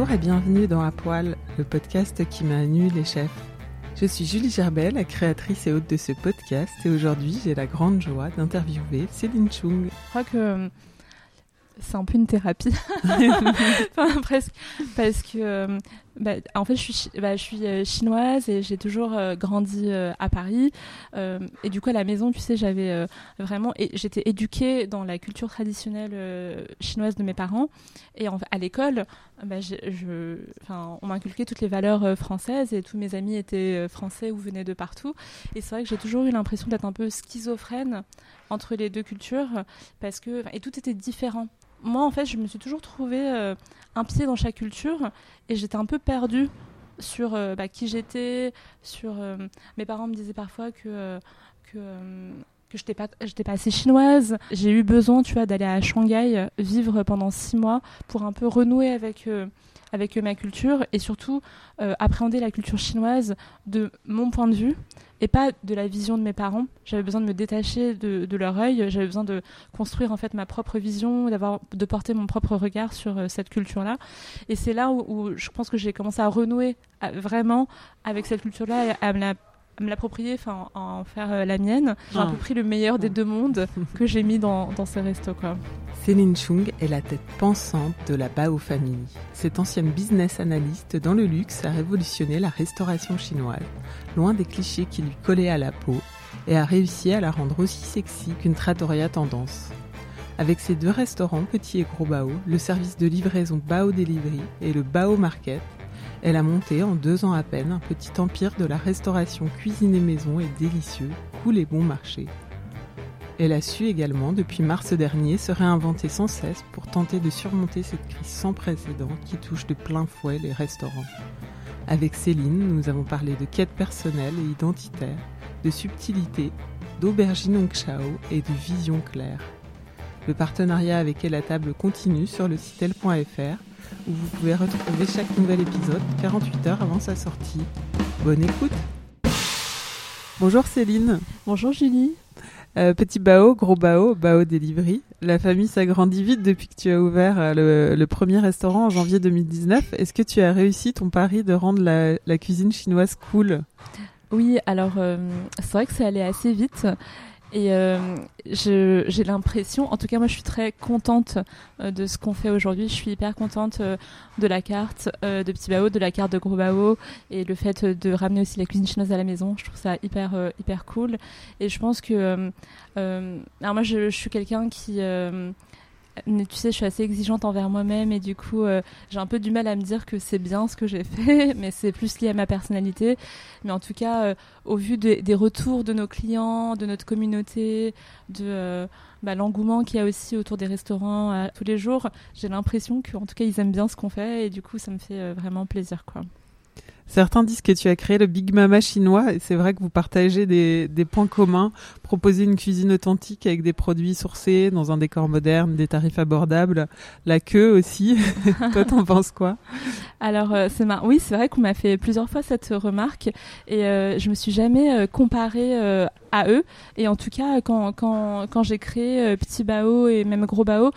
Bonjour et bienvenue dans À Poil, le podcast qui m'a nu les chefs. Je suis Julie Gerbet, la créatrice et hôte de ce podcast, et aujourd'hui j'ai la grande joie d'interviewer Céline Chung. Je crois que euh, c'est un peu une thérapie, enfin, presque, parce que euh, bah, en fait je suis, bah, euh, chinoise et j'ai toujours euh, grandi euh, à Paris. Et du coup à la maison tu sais j'avais vraiment j'étais éduquée dans la culture traditionnelle chinoise de mes parents. Et à l'école bah, je, on m'inculquait toutes les valeurs françaises et tous mes amis étaient français ou venaient de partout. Et c'est vrai que j'ai toujours eu l'impression d'être un peu schizophrène entre les deux cultures parce que et tout était différent moi en fait je me suis toujours trouvée euh, un pied dans chaque culture et j'étais un peu perdue sur euh, bah, qui j'étais sur euh, mes parents me disaient parfois que que que j'étais pas assez chinoise j'ai eu besoin tu vois d'aller à Shanghai euh, vivre pendant six mois pour un peu renouer avec euh, avec euh, ma culture et surtout appréhender la culture chinoise de mon point de vue et pas de la vision de mes parents. J'avais besoin de me détacher de, leur œil, j'avais besoin de construire en fait ma propre vision, d'avoir de porter mon propre regard sur cette culture-là. Et c'est là où, je pense que j'ai commencé à renouer vraiment avec cette culture-là, à me la me l'approprier, enfin à en faire euh, la mienne. J'ai un Ah. peu pris le meilleur des deux mondes que j'ai mis dans, dans ce resto quoi. Céline Chung est la tête pensante de la Bao Family. Cette ancienne business analyst dans le luxe a révolutionné la restauration chinoise, loin des clichés qui lui collaient à la peau, et a réussi à la rendre aussi sexy qu'une trattoria tendance. Avec ses deux restaurants, Petit et Gros Bao, le service de livraison Bao Delivery et le Bao Market, elle a monté en deux ans à peine un petit empire de la restauration cuisinée maison et délicieux, cool et bon marché. Elle a su également, depuis mars dernier, se réinventer sans cesse pour tenter de surmonter cette crise sans précédent qui touche de plein fouet les restaurants. Avec Céline, nous avons parlé de quête personnelle et identitaire, de subtilité, d'aubergine Hong Chao et de vision claire. Le partenariat avec Elle à table continue sur le site elle.fr où vous pouvez retrouver chaque nouvel épisode 48 heures avant sa sortie. Bonne écoute Bonjour Céline Bonjour Julie. euh, petit Bao, gros Bao, Bao Delivery. La famille s'agrandit vite depuis que tu as ouvert euh, le, le premier restaurant en janvier 2019. Est-ce que tu as réussi ton pari de rendre la, la cuisine chinoise cool? Oui, alors euh, c'est vrai que c'est allé assez vite. Et euh, j'ai l'impression, en tout cas moi je suis très contente euh, de ce qu'on fait aujourd'hui. Je suis hyper contente euh, de la carte euh, de Petit Bao, de la carte de Gros Bao et le fait de ramener aussi la cuisine chinoise à la maison. Je trouve ça hyper euh, hyper cool. Et je pense que, euh, alors moi je, je suis quelqu'un qui mais tu sais, je suis assez exigeante envers moi-même et du coup, euh, j'ai un peu du mal à me dire que c'est bien ce que j'ai fait, mais c'est plus lié à ma personnalité. Mais en tout cas, euh, au vu de- des retours de nos clients, de notre communauté, de euh, bah, l'engouement qu'il y a aussi autour des restaurants tous les jours, j'ai l'impression qu'en tout cas, ils aiment bien ce qu'on fait et du coup, ça me fait vraiment plaisir. quoi. Certains disent que tu as créé le Big Mama chinois et c'est vrai que vous partagez des, points communs, proposer une cuisine authentique avec des produits sourcés dans un décor moderne, des tarifs abordables, la queue aussi. Toi, t'en penses quoi? Alors, euh, c'est mar... oui, c'est vrai qu'on m'a fait plusieurs fois cette remarque et euh, je me suis jamais euh, comparée euh, à eux. Et en tout cas, quand, quand, quand j'ai créé Petit Bao et même Gros Bao,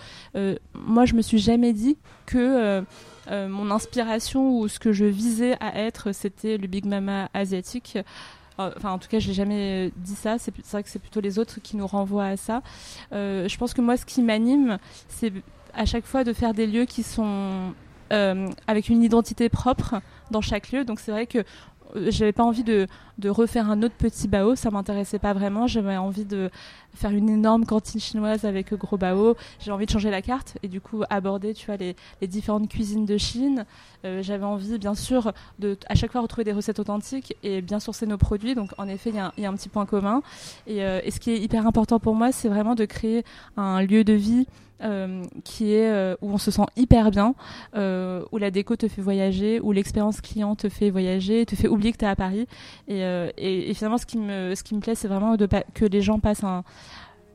moi, je me suis jamais dit que euh, mon inspiration ou ce que je visais à être, c'était le Big Mama asiatique. Euh, Enfin, en tout cas, j'ai jamais dit ça. C'est vrai que c'est plutôt les autres qui nous renvoient à ça. Euh, je pense que moi, ce qui m'anime, c'est à chaque fois de faire des lieux qui sont avec une identité propre dans chaque lieu. Donc c'est vrai que j'avais pas envie de, de refaire un autre petit bao, ça m'intéressait pas vraiment. J'avais envie de faire une énorme cantine chinoise avec euh, gros bao. J'ai envie de changer la carte et du coup aborder, tu vois, les, différentes cuisines de Chine. Euh, j'avais envie, bien sûr, de à chaque fois retrouver des recettes authentiques et bien sourcer nos produits. Donc en effet, il y, a un- un petit point commun. Euh, et ce qui est hyper important pour moi, c'est vraiment de créer un lieu de vie euh, qui est euh, où on se sent hyper bien, euh, où la déco te fait voyager, où l'expérience client te fait voyager, te fait oublier que tu es à Paris. Et, finalement, ce qui me, ce qui me plaît, c'est vraiment que les gens passent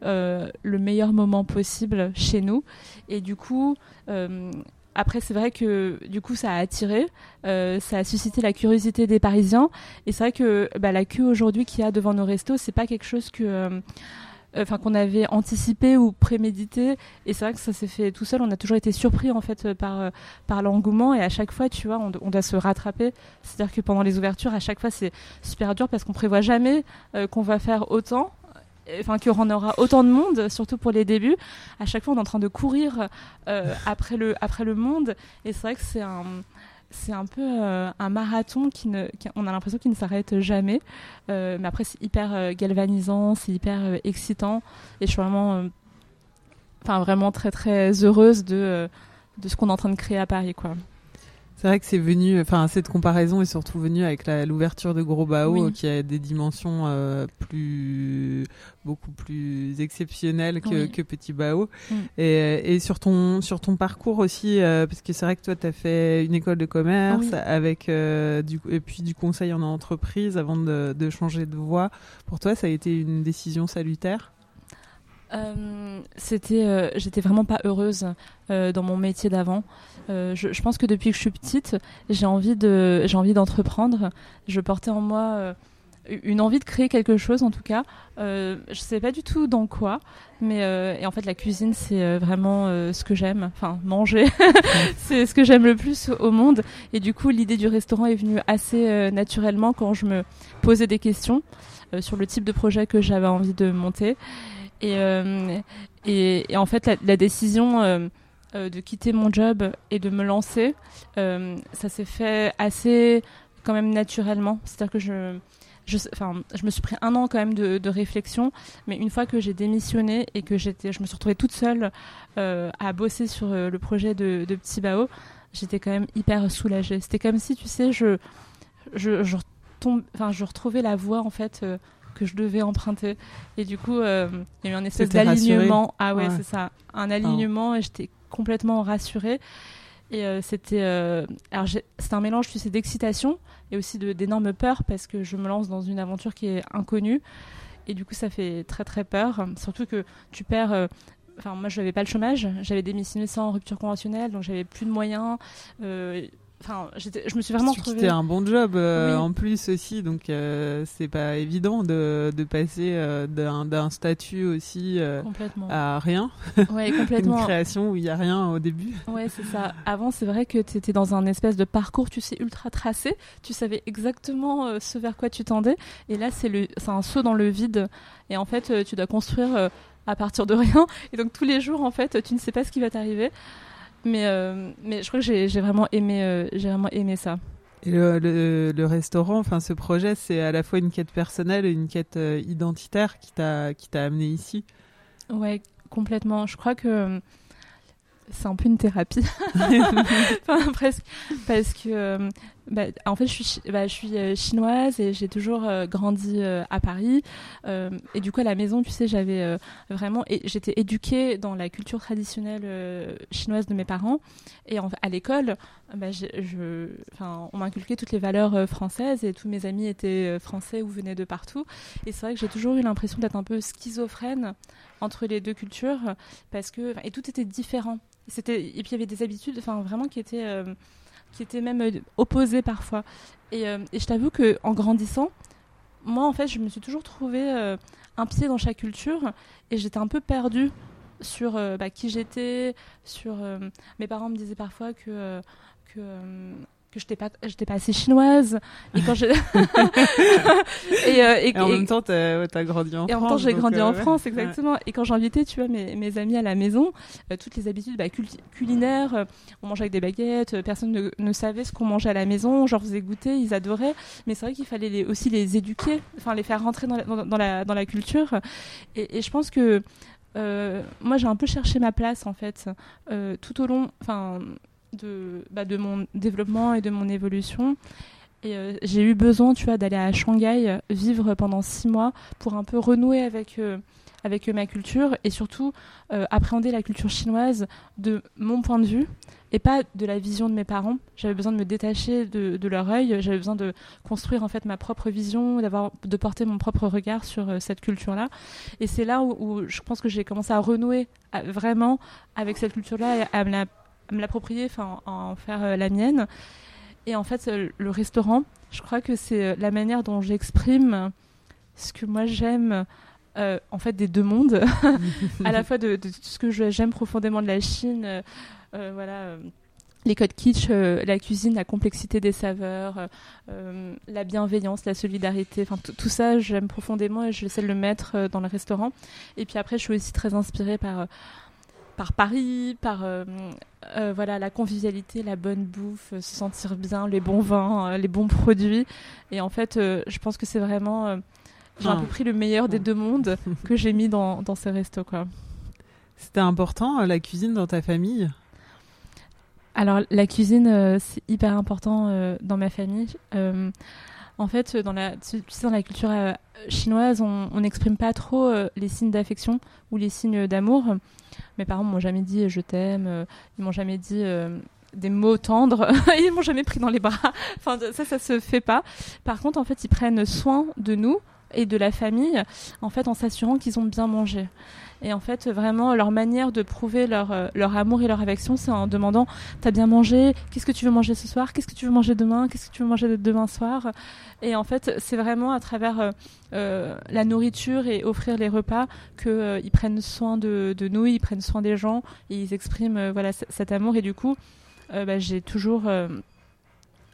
le meilleur moment possible chez nous. Et du coup, après, c'est vrai que du coup, ça a attiré, ça a suscité la curiosité des Parisiens. Et c'est vrai que bah, la queue aujourd'hui qu'il y a devant nos restos, c'est pas quelque chose que enfin qu'on avait anticipé ou prémédité. Et c'est vrai que ça s'est fait tout seul. On a toujours été surpris en fait euh, par euh, par l'engouement. Et à chaque fois tu vois on, on doit se rattraper. C'est à dire que pendant les ouvertures à chaque fois c'est super dur parce qu'on prévoit jamais euh, qu'on va faire autant euh, enfin en aura autant de monde surtout pour les débuts. À chaque fois on est en train de courir euh, après le après le monde. Et c'est vrai que c'est un c'est un peu euh, un marathon qui ne, on a l'impression qu'il ne s'arrête jamais. Euh, mais après, c'est hyper euh, galvanisant, c'est hyper excitant. Et je suis vraiment, enfin, vraiment très, très heureuse de, de ce qu'on est en train de créer à Paris, quoi. C'est vrai que c'est venu, enfin cette comparaison est surtout venue avec l'ouverture de Gros Bao Oui. qui a des dimensions euh, plus, beaucoup plus exceptionnelles que, Oui. que Petit Bao. Mm. Et, et sur ton sur ton parcours aussi, euh, parce que c'est vrai que toi tu as fait une école de commerce Oui. avec euh, du et puis du conseil en entreprise avant de, de changer de voie. Pour toi, ça a été une décision salutaire? C'était, j'étais vraiment pas heureuse dans mon métier d'avant. Euh, je, pense que depuis que je suis petite, j'ai envie de, j'ai envie d'entreprendre. Je portais en moi euh, une envie de créer quelque chose, en tout cas. Euh, je sais pas du tout dans quoi, mais et en fait la cuisine c'est vraiment ce que j'aime. Enfin manger, c'est ce que j'aime le plus au monde. Et du coup l'idée du restaurant est venue assez naturellement quand je me posais des questions sur le type de projet que j'avais envie de monter. Et, et, en fait, la décision euh, de quitter mon job et de me lancer, euh, ça s'est fait assez quand même naturellement. C'est-à-dire que je, je, enfin, je me suis pris un an quand même de, de réflexion, mais une fois que j'ai démissionné et que j'étais, je me suis retrouvée toute seule euh, à bosser sur le projet de, de Petit Bao, j'étais quand même hyper soulagée. C'était comme si, tu sais, je, je, je, retombe, enfin, je retrouvais la voie en fait. que je devais emprunter et du coup euh, il y a eu un espèce d'alignement ah ouais, Ouais. c'est ça un alignement et j'étais complètement rassurée et euh, c'était euh, un mélange tu sais d'excitation et aussi d'énormes peurs parce que je me lance dans une aventure qui est inconnue et du coup ça fait très très peur surtout que tu perds euh, Enfin, moi, je n'avais pas le chômage. J'avais démissionné sans rupture conventionnelle, donc j'avais plus de moyens. Enfin, je me suis vraiment retrouvée. quittais un bon job euh, Oui. en plus aussi, donc euh, c'est pas évident de, de passer euh, d'un statut aussi euh, à rien, Ouais, une complètement. création où il y a rien au début. Ouais, c'est ça. Avant, c'est vrai que tu étais dans un espèce de parcours, tu sais, ultra tracé. Tu savais exactement euh, ce vers quoi tu tendais. Et là, c'est le, c'est un saut dans le vide. Et en fait, euh, tu dois construire euh, à partir de rien. Et donc, tous les jours, en fait, tu ne sais pas ce qui va t'arriver. Mais, euh, mais je crois que j'ai j'ai vraiment aimé, euh, j'ai vraiment aimé ça. Et le, le, le restaurant, enfin ce projet, c'est à la fois une quête personnelle et une quête euh, identitaire qui t'a qui t'a amené ici. Ouais, complètement. Je crois que c'est un peu une thérapie. enfin, presque. Parce que bah, en fait, je suis, bah, euh, chinoise et j'ai toujours euh, grandi euh, à Paris. et du coup, à la maison, tu sais, j'avais vraiment. J'étais éduquée dans la culture traditionnelle chinoise de mes parents. Et à l'école, bah, on m'a inculqué toutes les valeurs françaises et tous mes amis étaient français ou venaient de partout. Et c'est vrai que j'ai toujours eu l'impression d'être un peu schizophrène entre les deux cultures parce que. Et tout était différent. Et puis il y avait des habitudes vraiment qui étaient qui étaient même euh, opposés parfois. Et, euh, et je t'avoue que en grandissant, moi en fait, je me suis toujours trouvé euh, un pied dans chaque culture et j'étais un peu perdue sur bah, qui j'étais, sur mes parents me disaient parfois que que pas j'étais pas assez chinoise. Et quand j'ai et, euh, et, en même temps t'as as grandi en France et en même temps j'ai grandi en euh, France exactement. Et quand j'invitais tu vois mes, mes amis à la maison euh, toutes les habitudes bah, culinaires on mangeait avec des baguettes personne ne, ne savait ce qu'on mangeait à la maison genre faisais goûter ils adoraient. Mais c'est vrai qu'il fallait les, aussi les éduquer enfin les faire rentrer dans la, dans, la dans la culture. Et, et je pense que moi j'ai un peu cherché ma place en fait tout au long enfin de, bah, de mon développement et de mon évolution. Et euh, j'ai eu besoin, tu vois, d'aller à Shanghai euh, vivre pendant six mois pour un peu renouer avec, euh, avec ma culture et surtout appréhender la culture chinoise de mon point de vue et pas de la vision de mes parents. J'avais besoin de me détacher de, leur œil, j'avais besoin de construire en fait ma propre vision, d'avoir de porter mon propre regard sur cette culture-là. Et c'est là où, je pense que j'ai commencé à renouer vraiment avec cette culture-là et à me la me l'approprier, enfin en faire euh, la mienne. Et en fait, euh, le restaurant, je crois que c'est euh, la manière dont j'exprime ce que moi j'aime. en fait des deux mondes, à la fois de, ce que j'aime profondément de la Chine, voilà, les codes kitsch, la cuisine, la complexité des saveurs, la bienveillance, la solidarité, enfin tout ça j'aime profondément et j'essaie de le mettre dans le restaurant. Et puis après je suis aussi très inspirée par par Paris, par euh, euh, voilà la convivialité, la bonne bouffe, se sentir bien, les bons vins, euh, les bons produits. Et en fait, je pense que c'est vraiment j'ai un peu pris le meilleur des deux mondes que j'ai mis dans, dans ces restos quoi. C'était important la cuisine dans ta famille? Alors la cuisine c'est hyper important dans ma famille. En fait, dans la, dans la culture chinoise, on n'exprime pas trop les signes d'affection ou les signes d'amour. Mes parents m'ont jamais dit je t'aime, euh, ils m'ont jamais dit euh, des mots tendres, ils m'ont jamais pris dans les bras. enfin, ça, ça se fait pas. Par contre, en fait, ils prennent soin de nous et de la famille, en fait, en s'assurant qu'ils ont bien mangé. Et en fait, vraiment, leur manière de prouver leur, euh, leur amour et leur affection, c'est en demandant T'as bien mangé Qu'est-ce que tu veux manger ce soir Qu'est-ce que tu veux manger demain Qu'est-ce que tu veux manger demain soir Et en fait, c'est vraiment à travers euh, euh, la nourriture et offrir les repas qu'ils prennent soin de, nous, ils prennent soin des gens, ils expriment voilà, cet amour. Et du coup, bah, j'ai toujours.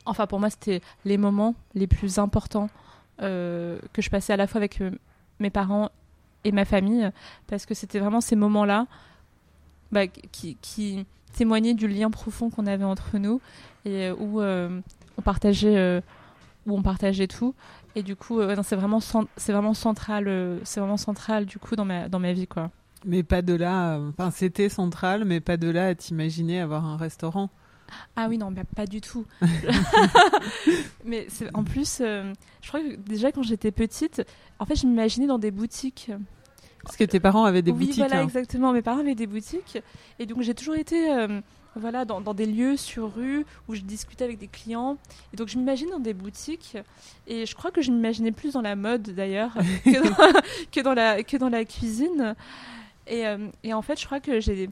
enfin, pour moi, c'était les moments les plus importants que je passais à la fois avec mes parents et ma famille, parce que c'était vraiment ces moments-là bah, qui, témoignaient du lien profond qu'on avait entre nous et euh, où euh, on partageait euh, où on partageait tout. Et du coup c'est vraiment c'est vraiment central c'est vraiment central du coup dans ma dans ma vie quoi. Mais pas de là enfin c'était central mais pas de là à t'imaginer avoir un restaurant ah oui, non, bah, pas du tout. mais en plus, je crois que déjà quand j'étais petite, en fait, je m'imaginais dans des boutiques. Parce que tes parents avaient des oui, boutiques. voilà, hein. exactement. Mes parents avaient des boutiques. Et donc, j'ai toujours été euh, voilà, dans, des lieux sur rue où je discutais avec des clients. Et donc, je m'imagine dans des boutiques. Et je crois que je m'imaginais plus dans la mode, d'ailleurs, que, dans, la, que dans la cuisine. Et, euh, et en fait, je crois que j'ai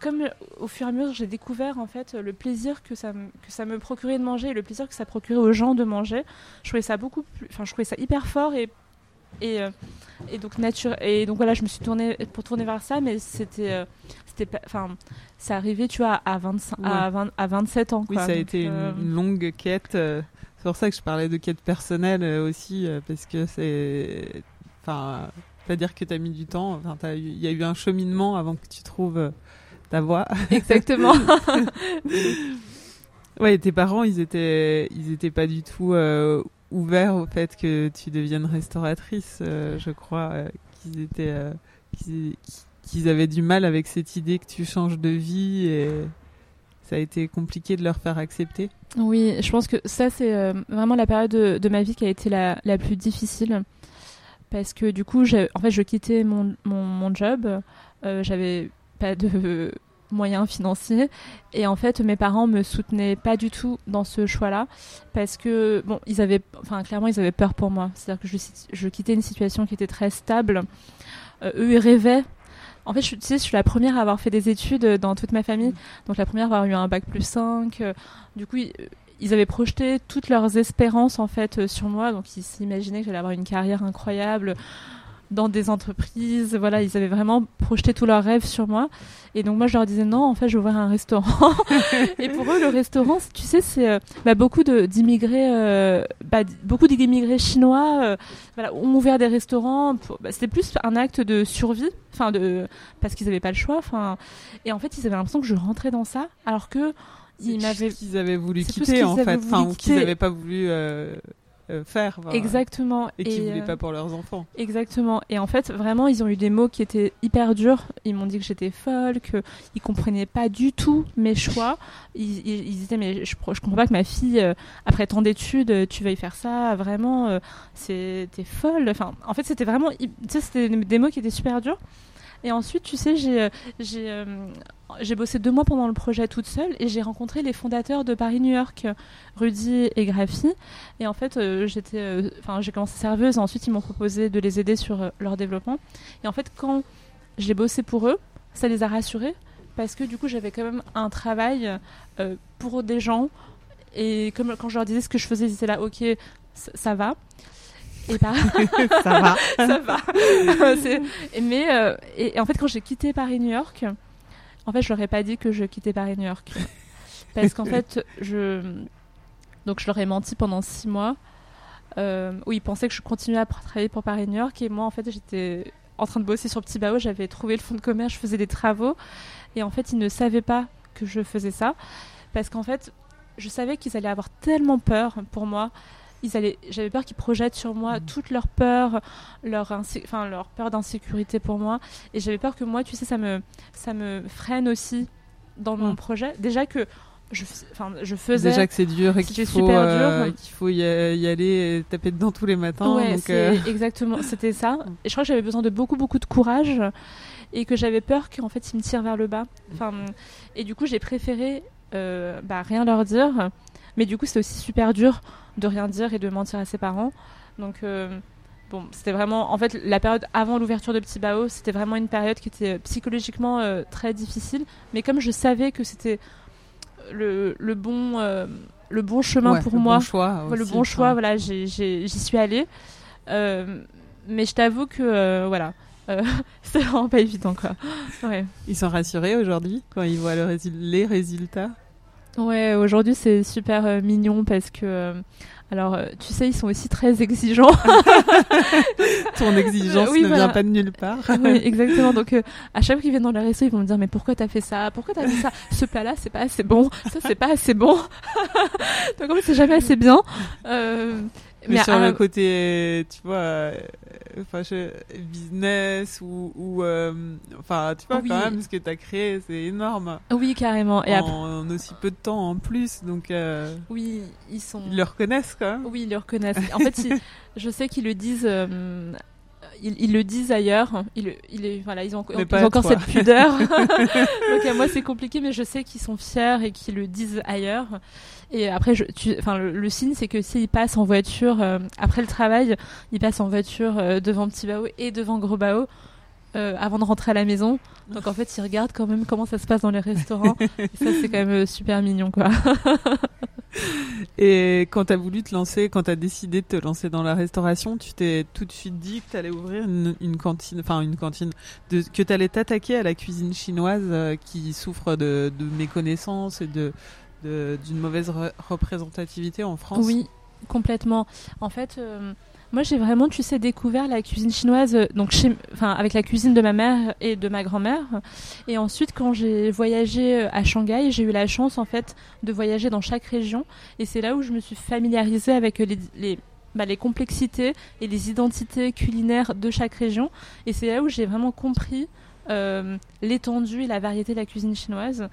comme au fur et à mesure j'ai découvert en fait le plaisir que ça, me, que ça me procurait de manger et le plaisir que ça procurait aux gens de manger, je trouvais ça beaucoup plus, enfin je trouvais ça hyper fort et et, euh, et donc nature et donc voilà je me suis tournée pour tourner vers ça mais c'était euh, c'était enfin c'est arrivé tu vois à 25 à, 20, à 27 ans oui ça a été une, euh, longue quête c'est pour ça que je parlais de quête personnelle aussi parce que c'est enfin pas dire que tu as mis du temps enfin il y a eu un cheminement avant que tu trouves ta voie exactement ouais tes parents ils étaient ils étaient pas du tout ouvert au fait que tu deviennes restauratrice. Euh, je crois euh, qu'ils étaient, euh, qu'ils, avaient du mal avec cette idée que tu changes de vie et ça a été compliqué de leur faire accepter Oui, je pense que ça, c'est euh, vraiment la période de, de, ma vie qui a été la, la, plus difficile. Parce que du coup, en fait, je quittais mon, mon, mon job. Euh, J'avais pas de moyens financiers. Et en fait, mes parents me soutenaient pas du tout dans ce choix-là. Parce que, bon, ils avaient, enfin, clairement, ils avaient peur pour moi. C'est-à-dire que je, je, quittais une situation qui était très stable. Euh, eux, ils rêvaient en fait, je, tu sais, je suis la première à avoir fait des études euh, dans toute ma famille. Donc la première à avoir eu un bac plus 5. Euh, du coup, ils, avaient projeté toutes leurs espérances en fait sur moi. Donc ils s'imaginaient que j'allais avoir une carrière incroyable dans des entreprises. Voilà, ils avaient vraiment projeté tous leurs rêves sur moi. Et donc moi, je leur disais non, en fait, je vais ouvrir un restaurant. et pour eux, le restaurant, tu sais, c'est euh, bah, beaucoup d'immigrés, euh, bah, beaucoup d'immigrés chinois euh, voilà, ont ouvert des restaurants. Bah, C'était plus un acte de survie, enfin de parce qu'ils n'avaient pas le choix. Enfin, et en fait, ils avaient l'impression que je rentrais dans ça, alors que ils m'avaient qu'ils avaient voulu quitter en fait, enfin, ou qu'ils n'avaient pas voulu euh, faire. Exactement. Et, qui voulaient euh, pas pour leurs enfants. Exactement. Et en fait, vraiment, ils ont eu des mots qui étaient hyper durs. Ils m'ont dit que j'étais folle, qu'ils comprenaient pas du tout mes choix. Ils, disaient, mais je, je comprends pas que ma fille, euh, après tant d'études, tu veuilles faire ça. Vraiment, c'était folle. Enfin, en fait, c'était vraiment, tu sais, c'était des mots qui étaient super durs. Et ensuite, tu sais, j'ai euh, euh, j'ai bossé deux mois pendant le projet toute seule et j'ai rencontré les fondateurs de Paris-New York, Rudy et Graphy. Et en fait, euh, j'étais, enfin, j'ai commencé serveuse. Et ensuite, ils m'ont proposé de les aider sur leur développement. Et en fait, quand j'ai bossé pour eux, ça les a rassurés parce que du coup, j'avais quand même un travail pour des gens. Et comme quand je leur disais ce que je faisais, ils étaient là, ok, ça va. Et ça va. ça va. mais euh, et, en fait, quand j'ai quitté Paris-New York, en fait, je leur ai pas dit que je quittais Paris-New York. Parce qu'en fait, je. Donc, je leur ai menti pendant six mois. Euh, où ils pensaient que je continuais à travailler pour Paris-New York. Et moi, en fait, j'étais en train de bosser sur Petit Bao. J'avais trouvé le fonds de commerce, je faisais des travaux. Et en fait, ils ne savaient pas que je faisais ça. Parce qu'en fait, je savais qu'ils allaient avoir tellement peur pour moi j'avais peur qu'ils projettent sur moi mm. peurs, leur, enfin, leur peur d'insécurité pour moi. Et j'avais peur que moi, tu sais, ça me, ça me freine aussi dans mon mm. projet. Déjà que je, je faisais. Déjà que c'est dur et qu'il faut, euh, qu'il faut y, aller et taper dedans tous les matins. Ouais, euh. exactement, c'était ça. Mm. Et je crois que j'avais besoin de beaucoup, beaucoup de courage et que j'avais peur qu'en fait, ils me tirent vers le bas. Enfin, et du coup, j'ai préféré euh, bah, rien leur dire. Mais du coup, c'est aussi super dur de rien dire et de mentir à ses parents. Donc, euh, bon, c'était vraiment. En fait, la période avant l'ouverture de Petit Bao, c'était vraiment une période qui était psychologiquement euh, très difficile. Mais comme je savais que c'était le, le, bon. Euh, le bon chemin pour le moi, bon choix le bon choix, voilà, j'y suis allée. mais je t'avoue que voilà, c'est vraiment pas évident quoi. Ouais. Ils sont rassurés aujourd'hui quand ils voient le les résultats? Ouais, aujourd'hui c'est super euh, mignon parce que. Euh, alors, euh, tu sais, ils sont aussi très exigeants. Ton exigence ne vient pas de nulle part. oui, exactement. Donc, à chaque fois qu'ils viennent dans le resto, ils vont me dire Mais pourquoi t'as fait ça? Pourquoi t'as fait ça? Ce plat-là, c'est pas assez bon. Ça, c'est pas assez bon. Donc, en fait, c'est jamais assez bien. Mais, sur le côté, tu vois, euh, enfin, business ou, ou euh, enfin, tu vois, quand même, ce que tu as créé, c'est énorme. Oui, carrément. Et en, aussi peu de temps en plus, donc. Euh, oui, ils sont. Ils le reconnaissent quand même. Oui, ils le reconnaissent. en fait, je sais qu'ils le disent. Ils, le disent ailleurs. Ils, ils, voilà, ils ont, encore cette pudeur. Donc à moi c'est compliqué, mais je sais qu'ils sont fiers et qu'ils le disent ailleurs. Et après, je, enfin, le, signe, c'est que s'ils passent en voiture euh, après le travail, ils passent en voiture euh, devant Petit Bao et devant Gros Bao. Euh, avant de rentrer à la maison. Donc en fait, ils regardent quand même comment ça se passe dans les restaurants. et ça, c'est quand même super mignon, quoi. et quand tu as voulu te lancer, quand tu as décidé de te lancer dans la restauration, tu t'es tout de suite dit que tu allais ouvrir une, cantine, enfin une cantine, de, que tu allais t'attaquer à la cuisine chinoise qui souffre de, de méconnaissance et de, d'une mauvaise représentativité en France Oui, complètement. En fait, euh, moi j'ai vraiment, tu sais, découvert la cuisine chinoise euh, donc avec la cuisine de ma mère et de ma grand-mère. Et ensuite, quand j'ai voyagé euh, à Shanghai, j'ai eu la chance en fait de voyager dans chaque région. Et c'est là où je me suis familiarisée avec les, les bah, les complexités et les identités culinaires de chaque région. Et c'est là où j'ai vraiment compris l'étendue et la variété de la cuisine chinoise.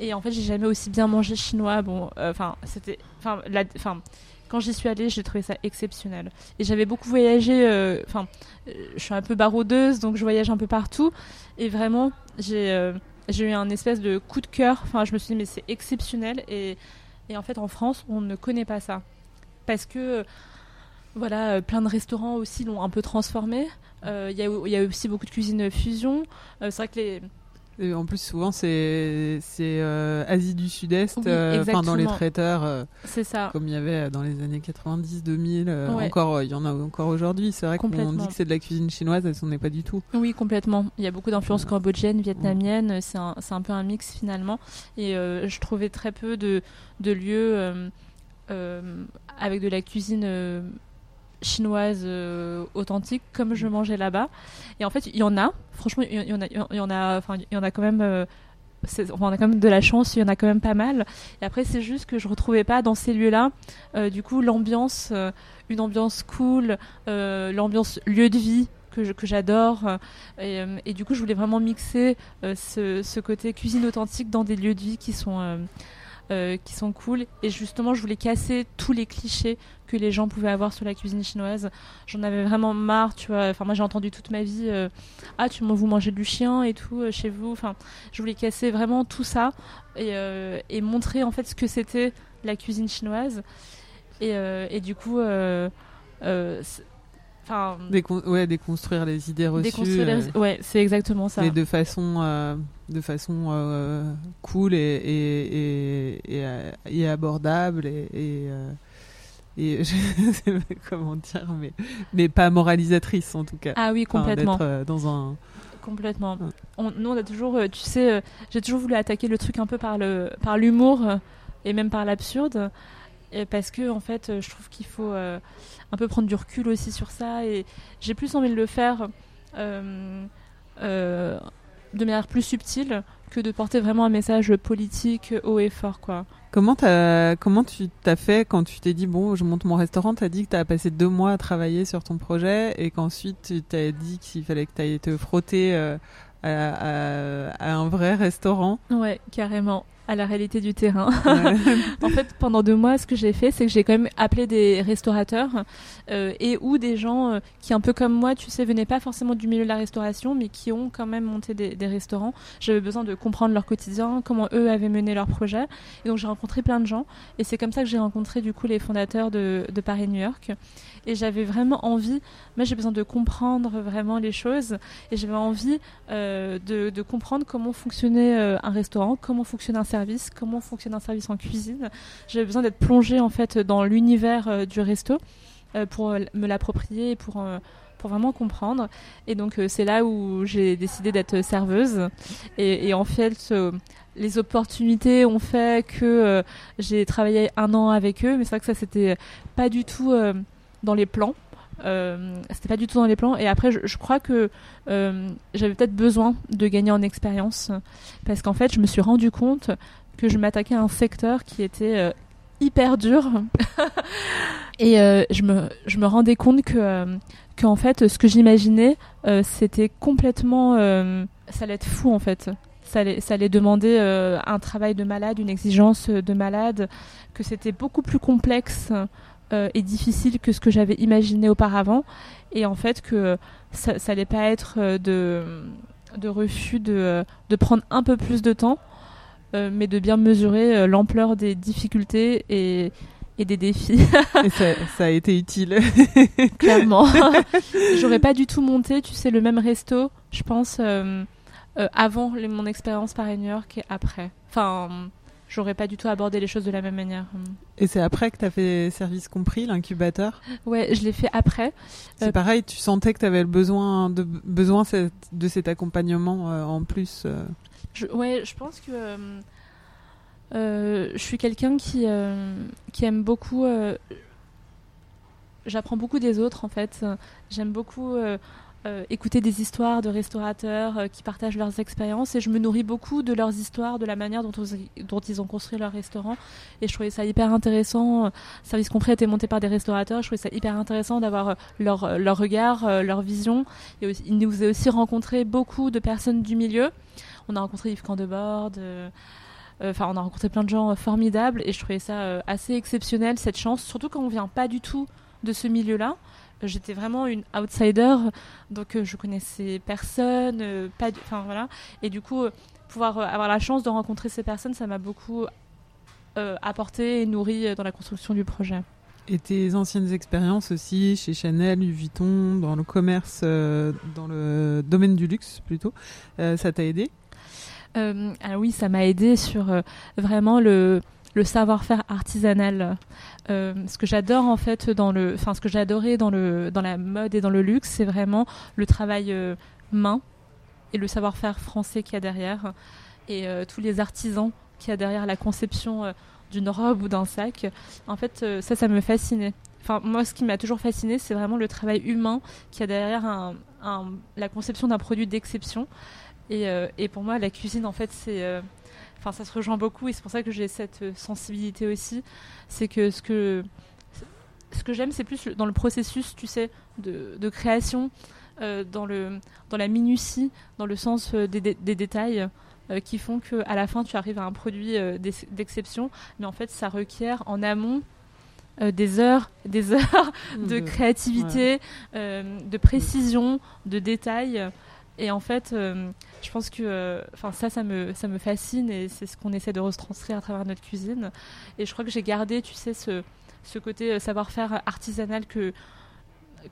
Et en fait, j'ai jamais aussi bien mangé chinois. Bon, enfin, c'était, enfin, enfin quand j'y suis allée, j'ai trouvé ça exceptionnel. Et j'avais beaucoup voyagé, enfin, je suis un peu baraudeuse, donc je voyage un peu partout. Et vraiment, j'ai j'ai eu un espèce de coup de cœur. Enfin, je me suis dit, mais c'est exceptionnel. Et, en fait, en France, on ne connaît pas ça. Parce que, voilà, plein de restaurants aussi l'ont un peu transformé. Euh, il y, y, a aussi beaucoup de cuisine fusion. Euh, c'est vrai que les en plus, souvent, c'est euh, Asie du Sud-Est, euh, enfin dans les traiteurs. Euh, c'est ça. Comme il y avait dans les années 90-2000. Encore, il y en a encore aujourd'hui. C'est vrai qu'on dit que c'est de la cuisine chinoise, ce n'est pas du tout. Oui, complètement. Il y a beaucoup d'influences cambodgiennes, vietnamiennes. C'est un, un, peu un mix finalement. Et je trouvais très peu de, de lieux avec de la cuisine chinoise euh, authentique comme je mangeais là-bas. Et en fait, il y en a. Franchement, il y, en a, il y en a, enfin, il y en a quand même. Euh, on a quand même de la chance, il y en a quand même pas mal. Et après, c'est juste que je retrouvais pas dans ces lieux-là, euh, du coup, l'ambiance, une ambiance cool, l'ambiance lieu de vie que, j'adore. Et, et, du coup, je voulais vraiment mixer ce, ce, côté cuisine authentique dans des lieux de vie qui sont euh, qui sont cool. Et justement, je voulais casser tous les clichés que les gens pouvaient avoir sur la cuisine chinoise. J'en avais vraiment marre, tu vois. Enfin, moi, j'ai entendu toute ma vie euh, Ah, tu vous mangez du chien et tout euh, chez vous. Enfin, je voulais casser vraiment tout ça et, montrer en fait ce que c'était la cuisine chinoise. Et du coup, Enfin, ouais, déconstruire les idées reçues. Euh, ouais, c'est exactement ça. Mais de façon, euh, de façon euh, cool et, et, et, et, abordable et, et, je sais pas comment dire, mais, mais pas moralisatrice en tout cas. Ah oui, complètement. dans un complètement. On, nous, on a toujours, tu sais, j'ai toujours voulu attaquer le truc un peu par le, par l'humour et même par l'absurde parce que en fait je trouve qu'il faut euh, un peu prendre du recul aussi sur ça. Et j'ai plus envie de le faire euh, euh, de manière plus subtile que de porter vraiment un message politique haut et fort quoi. Comment, as, comment tu t'as fait quand tu t'es dit bon je monte mon restaurant Tu as dit que tu as passé deux mois à travailler sur ton projet et qu'ensuite tu t'as dit qu'il fallait que tu ailles te frotter à, à, un vrai restaurant? Ouais carrément à la réalité du terrain. en fait, pendant deux mois, ce que j'ai fait, c'est que j'ai quand même appelé des restaurateurs euh, et ou des gens euh, qui, un peu comme moi, tu sais, venaient pas forcément du milieu de la restauration, mais qui ont quand même monté des, des restaurants. J'avais besoin de comprendre leur quotidien, comment eux avaient mené leur projet. Et donc j'ai rencontré plein de gens. Et c'est comme ça que j'ai rencontré du coup les fondateurs de, de Paris New York. Et j'avais vraiment envie, moi j'ai besoin de comprendre vraiment les choses. Et j'avais envie euh, de, de, comprendre comment fonctionnait un restaurant, comment fonctionne un service, comment fonctionne un service en cuisine. J'avais besoin d'être plongée en fait dans l'univers euh, du resto pour me l'approprier et pour pour vraiment comprendre. Et donc c'est là où j'ai décidé d'être serveuse. Et, en fait, les opportunités ont fait que j'ai travaillé un an avec eux, mais c'est vrai que ça c'était pas du tout dans les plans. Euh, c'était pas du tout dans les plans. Et après je, crois que euh, j'avais peut-être besoin de gagner en expérience parce qu'en fait je me suis rendu compte que je m'attaquais à un secteur qui était euh, hyper dur. Et je me je me rendais compte que qu'en fait ce que j'imaginais c'était complètement ça allait être fou en fait. Ça allait, ça allait demander un travail de malade une exigence de malade que c'était beaucoup plus complexe euh, et difficile que ce que j'avais imaginé auparavant. Et en fait, que ça n'allait pas être euh, de, de refus de, euh, de prendre un peu plus de temps, mais de bien mesurer l'ampleur des difficultés et, et des défis. et ça, ça, a été utile. Clairement. J'aurais pas du tout monté, tu sais, le même resto, je pense, avant mon expérience par New York et après. Enfin, j'aurais pas du tout abordé les choses de la même manière. Et c'est après que tu as fait service compris, l'incubateur? Ouais, je l'ai fait après. C'est euh, pareil, tu sentais que tu avais le besoin de, besoin de cet accompagnement euh, en plus euh je, Ouais, je pense que je suis quelqu'un qui, qui aime beaucoup. J'apprends beaucoup des autres en fait. J'aime beaucoup euh, écouter des histoires de restaurateurs euh, qui partagent leurs expériences et je me nourris beaucoup de leurs histoires, de la manière dont, ils ont construit leur restaurant et je trouvais ça hyper intéressant. Service compris a été monté par des restaurateurs, je trouvais ça hyper intéressant d'avoir leur, leur regard, leur vision. Et il nous a aussi rencontré beaucoup de personnes du milieu. On a rencontré Yves Candebord. Enfin, on a rencontré plein de gens formidables et je trouvais ça assez exceptionnel cette chance, surtout quand on vient pas du tout de ce milieu-là. J'étais vraiment une outsider, donc euh, je connaissais personne, euh, pas, enfin voilà. Et du coup, euh, pouvoir avoir la chance de rencontrer ces personnes, ça m'a beaucoup apporté et nourri dans la construction du projet. Et tes anciennes expériences aussi chez Chanel, Louis Vuitton, dans le commerce, dans le domaine du luxe plutôt, ça t'a aidé? Ah oui, ça m'a aidé sur vraiment le, le savoir-faire artisanal. Euh, ce que j'adore en fait dans le, enfin ce que j'adorais dans le, dans la mode et dans le luxe, c'est vraiment le travail euh, main et le savoir-faire français qu'il y a derrière et euh, tous les artisans qu'il y a derrière la conception d'une robe ou d'un sac. En fait, ça, ça me fascinait. Enfin, moi, ce qui m'a toujours fasciné, c'est vraiment le travail humain qu'il y a derrière la conception d'un produit d'exception. Et, pour moi, la cuisine, en fait, c'est Enfin, ça se rejoint beaucoup et c'est pour ça que j'ai cette euh, sensibilité aussi. C'est que ce que ce que j'aime, c'est plus dans le processus, tu sais, de, création, euh, dans, le, dans la minutie, dans le sens euh, des, détails qui font qu'à la fin, tu arrives à un produit d'exception. Mais en fait, ça requiert en amont des heures, des heures de créativité, de précision, de détails. Et en fait, euh, je pense que euh, ça, ça me, ça me fascine et c'est ce qu'on essaie de retranscrire à travers notre cuisine. Et je crois que j'ai gardé, tu sais, ce, ce côté euh, savoir-faire artisanal que,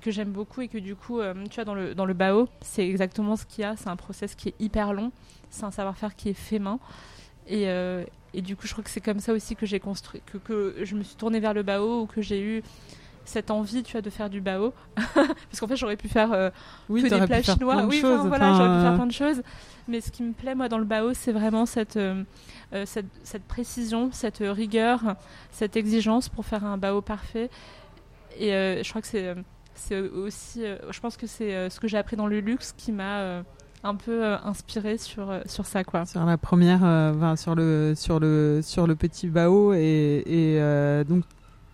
que j'aime beaucoup et que du coup, tu vois, dans le, dans le BAO, c'est exactement ce qu'il y a. C'est un process qui est hyper long, c'est un savoir-faire qui est fait main. Et, et du coup, je crois que c'est comme ça aussi que j'ai construit, que, que je me suis tournée vers le BAO ou que j'ai eu cette envie, tu vois, de faire du bao. Parce qu'en fait, j'aurais pu faire euh, oui, que des plats chinois. Oui, voilà, j'aurais pu faire plein de choses. Mais ce qui me plaît, moi, dans le bao, c'est vraiment cette, euh, euh, cette, cette, précision, cette rigueur, cette exigence pour faire un bao parfait. Et je crois que c'est c'est aussi, je pense que c'est ce que j'ai appris dans le luxe qui m'a un peu inspiré sur sur ça quoi. Sur la première, sur le sur le sur le petit bao et, et donc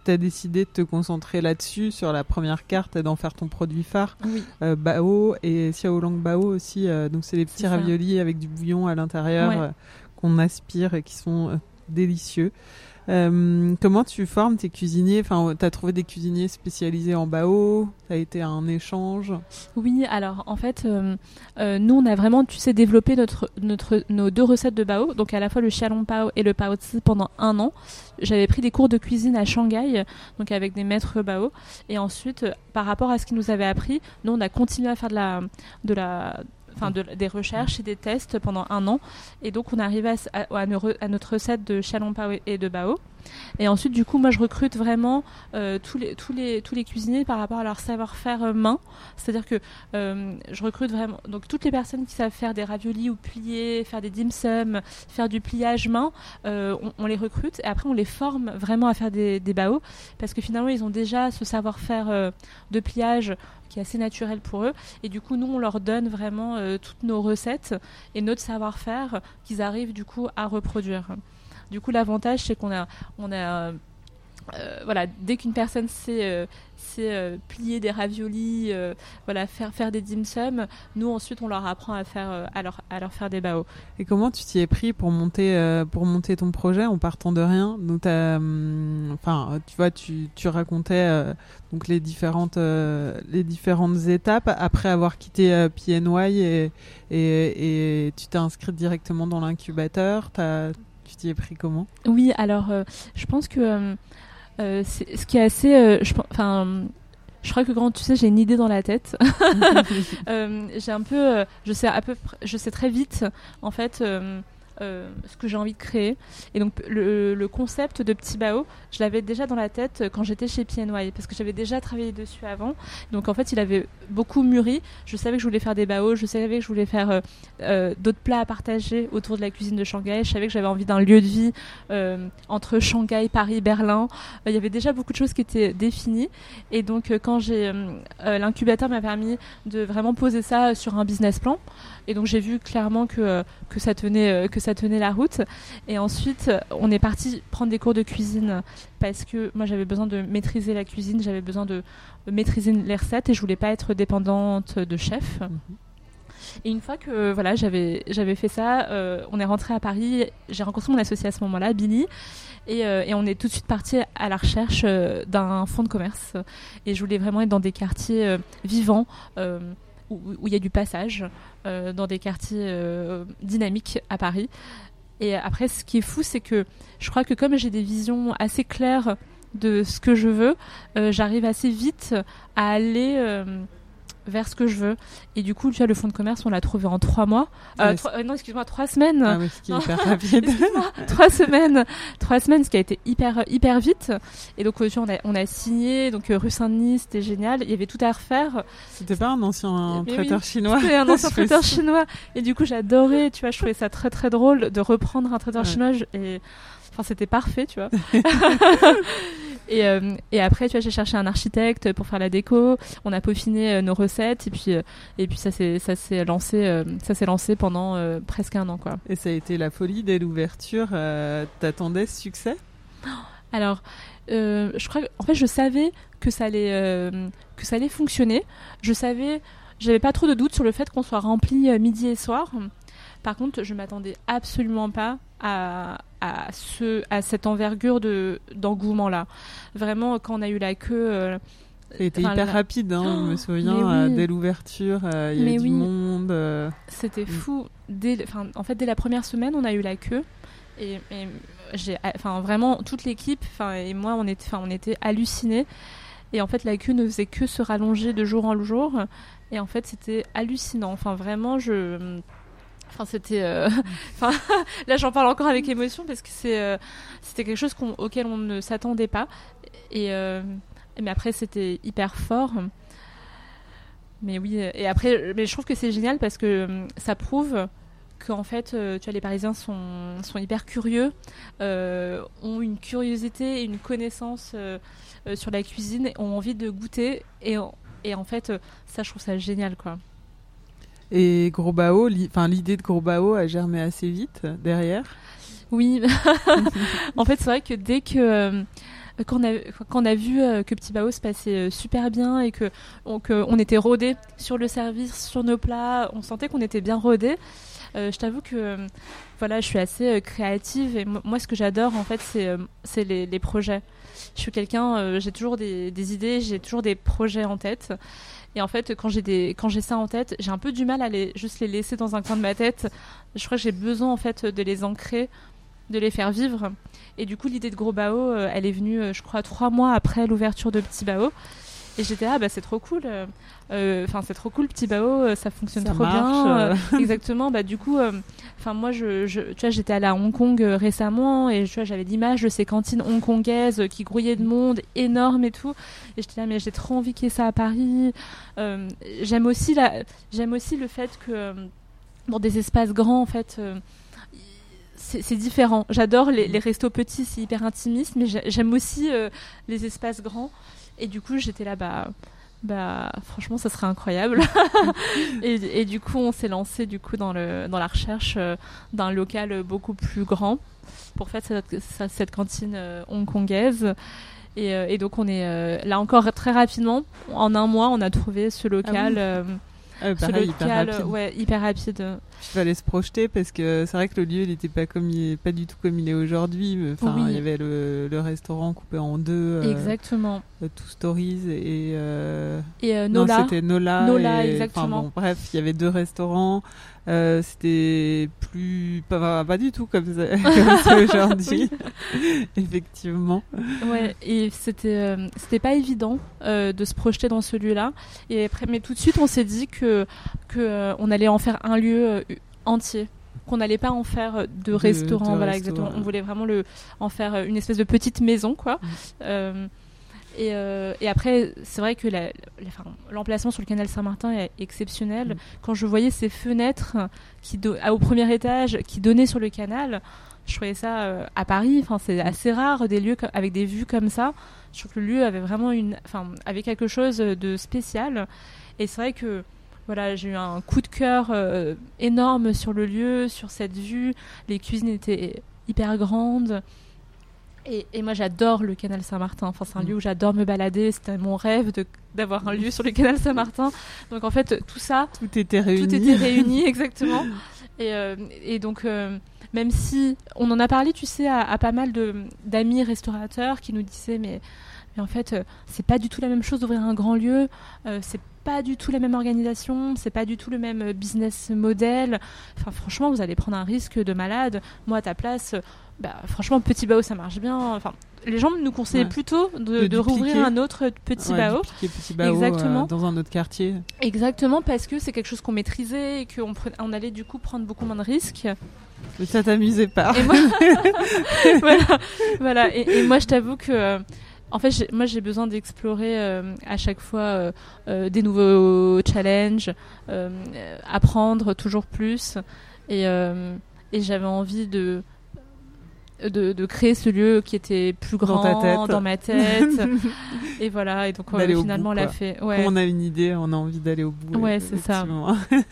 tu as décidé de te concentrer là-dessus, sur la première carte, et d'en faire ton produit phare. Oui. Euh, bao et Xiaolong Bao aussi. Euh, donc, c'est les petits raviolis avec du bouillon à l'intérieur euh, qu'on aspire et qui sont délicieux. Euh, comment tu formes tes cuisiniers? Enfin, tu as trouvé des cuisiniers spécialisés en bao? Ça a été un échange? Oui, alors en fait, euh, euh, nous on a vraiment, tu sais, développé notre, notre, nos deux recettes de bao, donc à la fois le xiaolong bao et le pao tzi pendant un an. J'avais pris des cours de cuisine à Shanghai, donc avec des maîtres bao, et ensuite, par rapport à ce qu'ils nous avaient appris, nous on a continué à faire de la, de la enfin des recherches et des tests pendant un an. Et donc on arrivé à, notre recette de chalon et de bao. Et ensuite, du coup, moi, je recrute vraiment euh, tous, les, cuisiniers par rapport à leur savoir-faire euh, main. C'est-à-dire que euh, je recrute vraiment donc toutes les personnes qui savent faire des raviolis ou plier, faire des dim sum, faire du pliage main, on, les recrute et après on les forme vraiment à faire des, des baos parce que finalement ils ont déjà ce savoir-faire de pliage qui est assez naturel pour eux. Et du coup, nous, on leur donne vraiment toutes nos recettes et notre savoir-faire qu'ils arrivent du coup à reproduire. Du coup, l'avantage, c'est qu'on a, on a euh, voilà, dès qu'une personne sait, euh, sait plier des raviolis, voilà, faire, faire des dim sum, nous ensuite on leur apprend à faire, à leur, à leur faire des bao. Et comment tu t'y es pris pour monter, pour monter ton projet en partant de rien Donc, hum, enfin, tu vois, tu, tu racontais donc les différentes, les différentes étapes après avoir quitté PNY et, et, et tu t'es inscrite directement dans l'incubateur. Pris comment? Oui, alors je pense que euh, ce qui est assez. Euh, je, je crois que quand tu sais, j'ai une idée dans la tête. Euh, j'ai un peu, je sais à peu, je sais très vite, en fait, euh, ce que j'ai envie de créer. Et donc le, concept de Petit Bao, je l'avais déjà dans la tête quand j'étais chez PNY, parce que j'avais déjà travaillé dessus avant. Donc en fait, il avait beaucoup mûri. Je savais que je voulais faire des baos, je savais que je voulais faire euh, euh, d'autres plats à partager autour de la cuisine de Shanghai. Je savais que j'avais envie d'un lieu de vie euh, entre Shanghai, Paris, Berlin. Euh, il y avait déjà beaucoup de choses qui étaient définies. Et donc euh, quand j'ai euh, l'incubateur m'a permis de vraiment poser ça sur un business plan. Et donc j'ai vu clairement que, euh, que, ça tenait, euh, que ça tenait la route. Et ensuite, euh, on est parti prendre des cours de cuisine parce que moi j'avais besoin de maîtriser la cuisine, j'avais besoin de maîtriser les recettes et je voulais pas être dépendante de chef. Et une fois que voilà, j'avais j'avais fait ça, euh, on est rentré à Paris. J'ai rencontré mon associé à ce moment-là, Billy, et, euh, et on est tout de suite parti à la recherche euh, d'un fonds de commerce. Et je voulais vraiment être dans des quartiers vivants. Où il y a du passage, euh, dans des quartiers euh, dynamiques à Paris. Et après, ce qui est fou, c'est que je crois que comme j'ai des visions assez claires de ce que je veux, euh, j'arrive assez vite à aller vers ce que je veux. Et du coup, tu vois, le fonds de commerce, on l'a trouvé en trois mois. Euh, trois- euh, non, excuse-moi, trois semaines. Ah oui, ce qui est Non. hyper rapide. Trois semaines, trois semaines, ce qui a été hyper hyper vite. Et donc, vois, on a on a signé, donc euh, rue Saint-Denis, c'était génial. Il y avait tout à refaire. C'était pas un ancien Mais traiteur oui. chinois C'était un ancien traiteur chinois. Et du coup, j'adorais, tu vois, je trouvais ça très très drôle de reprendre un traiteur Ouais. chinois. Et enfin, c'était parfait, tu vois. et, euh, et après, tu vois, j'ai cherché un architecte pour faire la déco. On a peaufiné euh, nos recettes. Et puis, euh, et puis ça s'est ça s'est lancé, ça s'est lancé pendant presque un an, quoi. Et ça a été la folie dès l'ouverture. T'attendais ce succès? Alors, euh, je crois, que- en fait, je savais que ça allait, euh, que ça allait fonctionner. Je savais, j'avais pas trop de doutes sur le fait qu'on soit rempli euh, midi et soir. Par contre, je m'attendais absolument pas à, à ce, à cette envergure de d'engouement là. Vraiment, quand on a eu la queue. euh, été enfin, hyper la- rapide, hein, je me souviens, oui. euh, dès l'ouverture, euh, il y avait Mais du oui. monde. euh, C'était Mm. fou. Dès, en fait, dès la première semaine, on a eu la queue. Et, et j'ai, enfin, vraiment, toute l'équipe, et moi, on était, on était hallucinés. Et en fait, la queue ne faisait que se rallonger de jour en jour. Et en fait, c'était hallucinant. Enfin, vraiment, je. Enfin, c'était. euh, là, j'en parle encore avec émotion parce que euh, c'était quelque chose auquel on ne s'attendait pas. Et euh, mais après, c'était hyper fort. Mais oui, et après, mais je trouve que c'est génial parce que ça prouve qu'en fait, tu vois, les Parisiens sont, sont hyper curieux, ont une curiosité et une connaissance sur la cuisine, ont envie de goûter et, et en fait, ça, je trouve ça génial, quoi. Et Gros Bao, li- enfin l'idée de Gros Bao a germé assez vite euh, derrière. Oui, en fait, c'est vrai que dès que euh, quand a, a vu euh, que Petit Bao se passait super bien et que on, était rodé sur le service, sur nos plats, on sentait qu'on était bien rodé. Je t'avoue que voilà, je suis assez créative et mo- moi, ce que j'adore en fait, c'est les, les projets. Je suis quelqu'un, j'ai toujours des idées, j'ai toujours des projets en tête. Et en fait, quand j'ai des, quand j'ai ça en tête, j'ai un peu du mal à les, juste les laisser dans un coin de ma tête. Je crois que j'ai besoin en fait de les ancrer, de les faire vivre. Et du coup, l'idée de Gros Bao, euh, elle est venue, euh, je crois, trois mois après l'ouverture de Petit Bao. Et j'étais ah bah c'est trop cool. euh, euh, Enfin c'est trop cool Petit Bao, euh, ça fonctionne Ça trop marche, bien. exactement. Bah du coup, enfin moi je, je, tu vois, j'étais allée à Hong Kong récemment et tu vois, j'avais l'image de ces cantines hongkongaises qui grouillaient de monde, énormes et tout. Et j'étais là mais j'ai trop envie qu'il y ait ça à Paris. J'aime aussi la, j'aime aussi le fait que dans des espaces grands en fait. c'est différent. J'adore les, les restos petits, c'est hyper intimiste, mais j'ai- j'aime aussi euh, les espaces grands. Et du coup, j'étais là, bah, bah, franchement, ça serait incroyable. et, et du coup, on s'est lancé du coup dans le dans la recherche euh, d'un local beaucoup plus grand pour faire cette, cette- cantine euh, hongkongaise. Et, euh, et donc, on est là encore très rapidement. En un mois, on a trouvé ce local. oui. euh, Ah, pareil, hyper local, rapide. ouais, hyper rapide. Il fallait se projeter parce que c'est vrai que le lieu il n'était pas comme il est, pas du tout comme il est aujourd'hui. Enfin, Oui. il y avait le, le restaurant coupé en deux, Exactement. Euh, Two Stories et euh, Et euh, non Nola. c'était Nola. Nola, et- exactement. bon, bref, il y avait deux restaurants. Euh, c'était plus pas, pas du tout comme ça- comme c'est aujourd'hui. Effectivement. Ouais, et c'était c'était pas évident de se projeter dans ce lieu-là. Et après, mais tout de suite, on s'est dit que que on allait en faire un lieu entier qu'on n'allait pas en faire de, restaurant, de voilà, exactement. On voulait vraiment le, en faire une espèce de petite maison, quoi. Mm. Euh, et, euh, et après, c'est vrai que l'emplacement sur le canal Saint-Martin est exceptionnel. Mm. Quand je voyais ces fenêtres qui do- au premier étage qui donnaient sur le canal, je trouvais ça euh, à Paris. Enfin, c'est assez rare des lieux avec des vues comme ça. Je trouve que le lieu avait vraiment une, enfin, avait quelque chose de spécial. Et c'est vrai que voilà, j'ai eu un coup de cœur euh, énorme sur le lieu, sur cette vue. Les cuisines étaient hyper grandes. Et, et moi, j'adore le canal Saint-Martin. Enfin, c'est un Mm. lieu où j'adore me balader. C'était mon rêve d'avoir un lieu sur le canal Saint-Martin. Donc, en fait, tout ça, Tout était réuni. tout était réuni, exactement. Et, euh, et donc, euh, même si on en a parlé, tu sais, à, à pas mal d'amis restaurateurs qui nous disaient, mais, mais en fait, euh, c'est pas du tout la même chose d'ouvrir un grand lieu, c'est pas du tout la même organisation, c'est pas du tout le même business model. Enfin, franchement, vous allez prendre un risque de malade. Moi, à ta place, bah, franchement, petit bao, ça marche bien. Enfin, les gens nous conseillaient Ouais. plutôt de, De de rouvrir un autre petit Ouais, bao. petit bao, Exactement. euh, dans un autre quartier. Exactement, parce que c'est quelque chose qu'on maîtrisait et qu'on on allait du coup prendre beaucoup moins de risques. Mais ça t'amusait pas. Et moi, voilà, voilà. Et, et moi, je t'avoue que, euh, en fait, j'ai- moi, j'ai besoin d'explorer euh, à chaque fois euh, euh, des nouveaux challenges, apprendre toujours plus. Et, et j'avais envie de, de, de créer ce lieu qui était plus Dans grand ta tête. dans ma tête. et voilà. Et donc, euh, finalement, bout, on l'a fait. Ouais. Quand on a une idée, on a envie d'aller au bout. Ouais, c'est ça.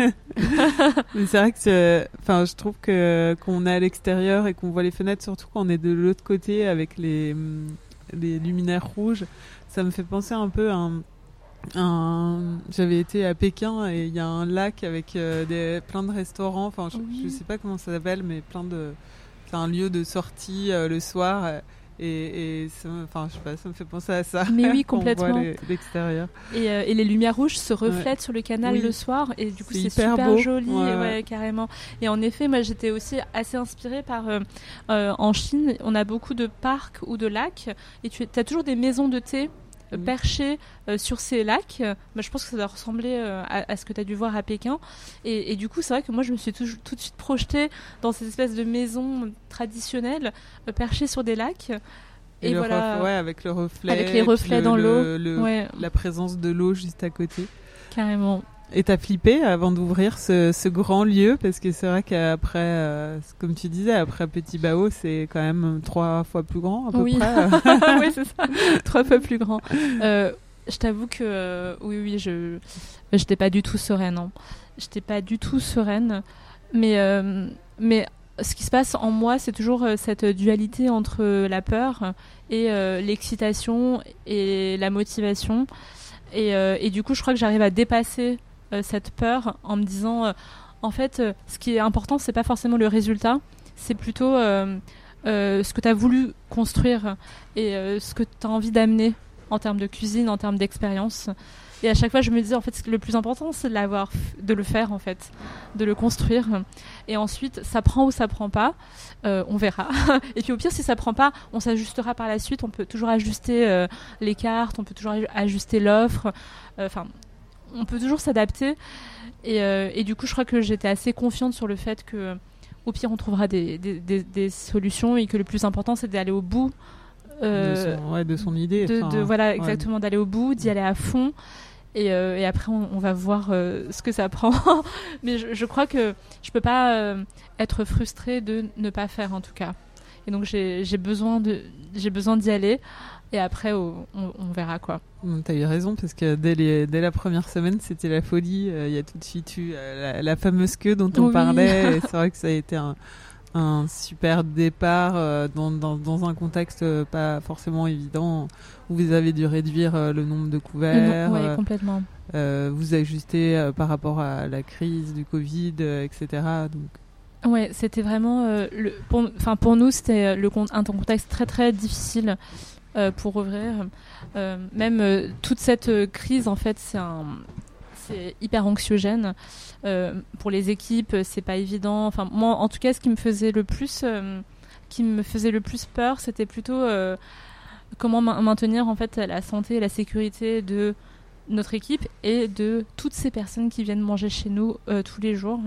Mais c'est vrai que, enfin, je trouve que quand on est à l'extérieur et qu'on voit les fenêtres, surtout quand on est de l'autre côté avec les, hum, les luminaires rouges, ça me fait penser un peu à un. un- J'avais été à Pékin et il y a un lac avec euh, des, plein de restaurants. Enfin, je, Oui. je sais pas comment ça s'appelle, mais plein de. C'est un lieu de sortie euh, le soir. euh, Et, et ça me- enfin, je sais pas, ça me fait penser à ça. Mais oui, complètement. l'extérieur. Et, euh, et les lumières rouges se reflètent sur le canal Oui. le soir et du coup C'est super beau. joli Ouais, ouais, ouais. carrément et en effet moi j'étais aussi assez inspirée par en Chine on a beaucoup de parcs ou de lacs et tu as toujours des maisons de thé Mhm. perchées euh, sur ces lacs Euh, moi, je pense que ça doit ressembler euh, à, à ce que tu as dû voir à Pékin et, et du coup c'est vrai que moi je me suis tout, tout de suite projetée dans ces espèces de maisons traditionnelles euh, perchées sur des lacs Et, Et le voilà. ref- ouais, avec le reflet. Avec les reflets le- dans le- l'eau. ouais La présence de l'eau juste à côté. carrément Et t'as flippé avant d'ouvrir ce, ce grand lieu parce que c'est vrai qu'après, euh, comme tu disais, après Petit Bao, c'est quand même trois fois plus grand à peu Oui. près. oui, c'est ça. Trois fois plus grand. Euh, je t'avoue que euh, oui, oui, je j'étais pas du tout sereine. Non. J'étais pas du tout sereine. Mais mais ce qui se passe en moi, c'est toujours cette dualité entre la peur et l'excitation et la motivation. Et, et du coup, je crois que j'arrive à dépasser cette peur en me disant, euh, en fait, euh, ce qui est important, c'est pas forcément le résultat, c'est plutôt euh, euh, ce que tu as voulu construire et euh, ce que tu as envie d'amener en termes de cuisine, en termes d'expérience. Et à chaque fois, je me disais, en fait, le plus important, c'est de l'avoir, de le faire, en fait, de le construire. Et ensuite, ça prend ou ça prend pas, euh, on verra. Et puis au pire, si ça prend pas, on s'ajustera par la suite. On peut toujours ajuster euh, les cartes, on peut toujours aj- ajuster l'offre. Euh, Enfin, on peut toujours s'adapter. Et, euh, et du coup, je crois que j'étais assez confiante sur le fait que, au pire, on trouvera des, des, des- des solutions et que le plus important, c'est d'aller au bout. euh, de, son, ouais, de son idée. de, enfin, de- voilà ouais. exactement d'aller au bout d'y aller à fond et, euh, et après on, on va voir euh, ce que ça prend mais je, je crois que je peux pas euh, être frustrée de ne pas faire en tout cas et donc j'ai besoin d'y aller et après on, on verra quoi T'as eu raison parce que dès, les, dès la première semaine c'était la folie. Euh, Il y a tout de suite eu euh, la, la fameuse queue dont on Oui. parlait. c'est vrai que ça a été un, un super départ euh, dans, dans, dans un contexte pas forcément évident où vous avez dû réduire le nombre de couverts, euh, complètement vous ajuster par rapport à la crise du Covid, etc. Donc, Ouais, c'était vraiment euh, le pour enfin pour nous c'était le un contexte très très difficile euh, pour ouvrir. Euh, même euh, toute cette crise en fait c'est hyper anxiogène pour les équipes c'est pas évident. Enfin moi en tout cas ce qui me faisait le plus qui me faisait le plus peur c'était plutôt comment ma- maintenir en fait la santé et la sécurité de notre équipe et de toutes ces personnes qui viennent manger chez nous tous les jours.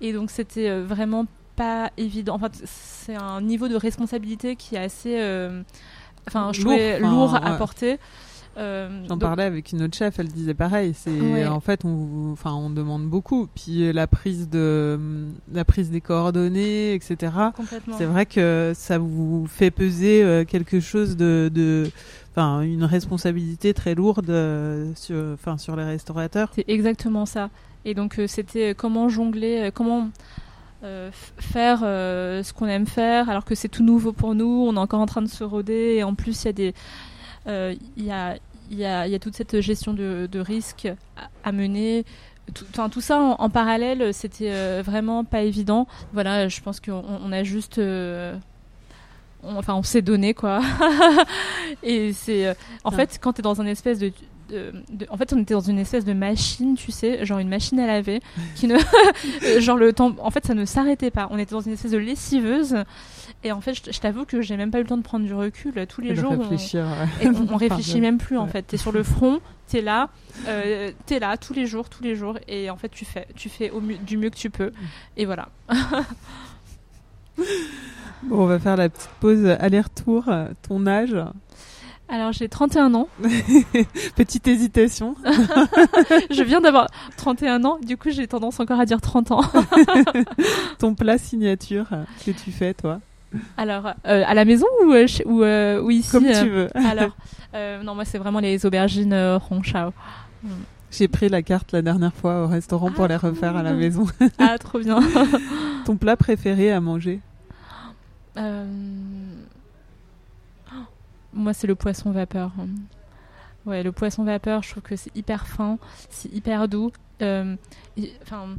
Et donc c'était vraiment pas évident. Enfin, c'est un niveau de responsabilité qui est assez, enfin, je Lourd, trouvais lourd à porter. Euh, J'en donc- parlais avec une autre chef, elle disait pareil. C'est Ouais. en fait, on, enfin, on demande beaucoup. Puis la prise de, la prise des coordonnées, etc. C'est vrai que ça vous fait peser euh, quelque chose de, de, enfin, une responsabilité très lourde euh, sur, enfin, sur les restaurateurs. C'est exactement ça. Et donc euh, c'était euh, comment jongler, euh, comment euh, faire euh, ce qu'on aime faire, alors que c'est tout nouveau pour nous. On est encore en train de se roder. Et en plus, il y a des, euh, il y a, il y a, il y a toute cette gestion de, de risque à, à mener. Tout, tout ça en, en parallèle, c'était vraiment pas évident. Voilà, je pense qu'on on a juste on- enfin on s'est donné quoi et c'est euh, en fait quand tu es dans un espèce de, de- de- en fait on était dans une espèce de machine tu sais genre une machine à laver qui ne euh, genre le temps en fait ça ne s'arrêtait pas on était dans une espèce de lessiveuse et en fait je, je t'avoue que j'ai même pas eu le temps de prendre du recul tous les Et jours on- réfléchir. ouais. et on, on réfléchit Pardon. même plus en Ouais. fait. T'es sur le front, t'es là, euh, t'es là tous les jours, tous les jours, et en fait tu fais, tu fais au mieux- du mieux que tu peux. Et voilà. Bon, on va faire la petite pause aller-retour. euh, Ton âge, Alors j'ai 31 ans. petite hésitation. Je viens d'avoir 31 ans. Du coup j'ai tendance encore à dire 30 ans. Ton plat signature que tu fais, toi, Alors euh, à la maison ou euh, ou, euh, ou ici comme tu veux. Alors non moi c'est vraiment les aubergines Ronchao. J'ai pris la carte la dernière fois au restaurant pour Ah, les refaire à la maison. Ah trop bien. Ton plat préféré à manger? Moi, c'est le poisson vapeur. Ouais, le poisson vapeur, je trouve que c'est hyper fin, c'est hyper doux. Euh, Enfin,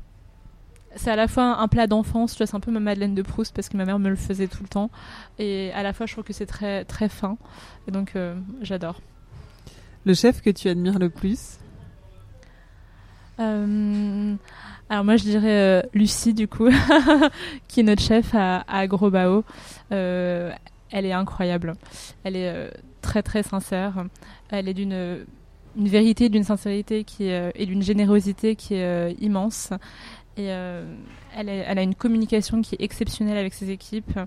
c'est à la fois un plat d'enfance, c'est un peu ma Madeleine de Proust parce que ma mère me le faisait tout le temps. Et à la fois, je trouve que c'est très très fin. Et donc, euh, j'adore. Le chef que tu admires le plus? Euh, alors moi je dirais euh, Lucie du coup, qui est notre chef à, à Gros Bao. Euh, elle est incroyable. Elle est euh, très très sincère. Elle est d'une une vérité, d'une sincérité qui est, euh, et d'une générosité qui est euh, immense. Et euh, elle, a une communication qui est exceptionnelle avec ses équipes.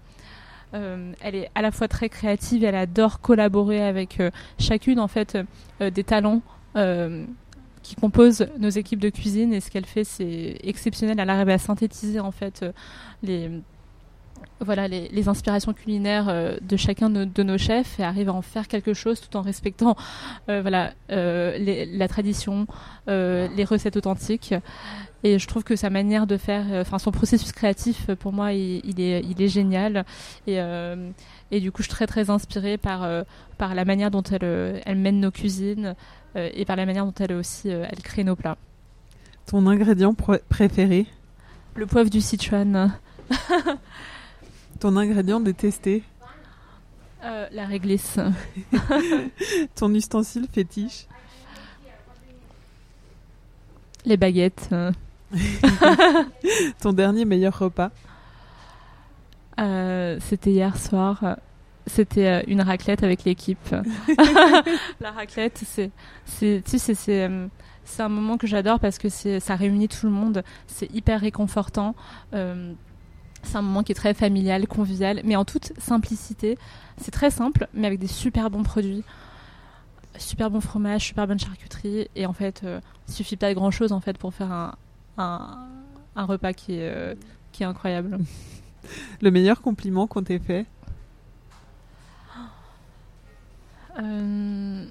Euh, elle est à la fois très créative elle adore collaborer avec euh, chacune en fait euh, des talents euh, qui composent nos équipes de cuisine et ce qu'elle fait c'est exceptionnel. Elle arrive à synthétiser en fait euh, les voilà les, les inspirations culinaires euh, de chacun de, de nos chefs et arrive à en faire quelque chose tout en respectant euh, voilà euh, les- la tradition, les recettes authentiques. Et je trouve que sa manière de faire, enfin son processus créatif, pour moi, il, il est, il est génial. Et, et du coup, je suis très très inspirée par par la manière dont elle elle mène nos cuisines et par la manière dont elle aussi elle crée nos plats. Ton ingrédient pr- préféré? Le poivre du Sichuan, Ton ingrédient détesté euh, la réglisse, Ton ustensile fétiche les baguettes. euh, Ton dernier meilleur repas Euh, c'était hier soir. C'était euh, une raclette avec l'équipe. la raclette, c'est, c'est, tu sais, c'est, c'est, c'est un moment que j'adore parce que c'est, ça réunit tout le monde. C'est hyper réconfortant. Euh, c'est un moment qui est très familial, convivial, mais en toute simplicité. C'est très simple, mais avec des super bons produits. Super bon fromage, super bonne charcuterie. Et en fait, euh, il suffit pas de grand chose en fait pour faire un, un, un repas qui est, euh, qui est incroyable. Le meilleur compliment qu'on t'ait fait? Euh,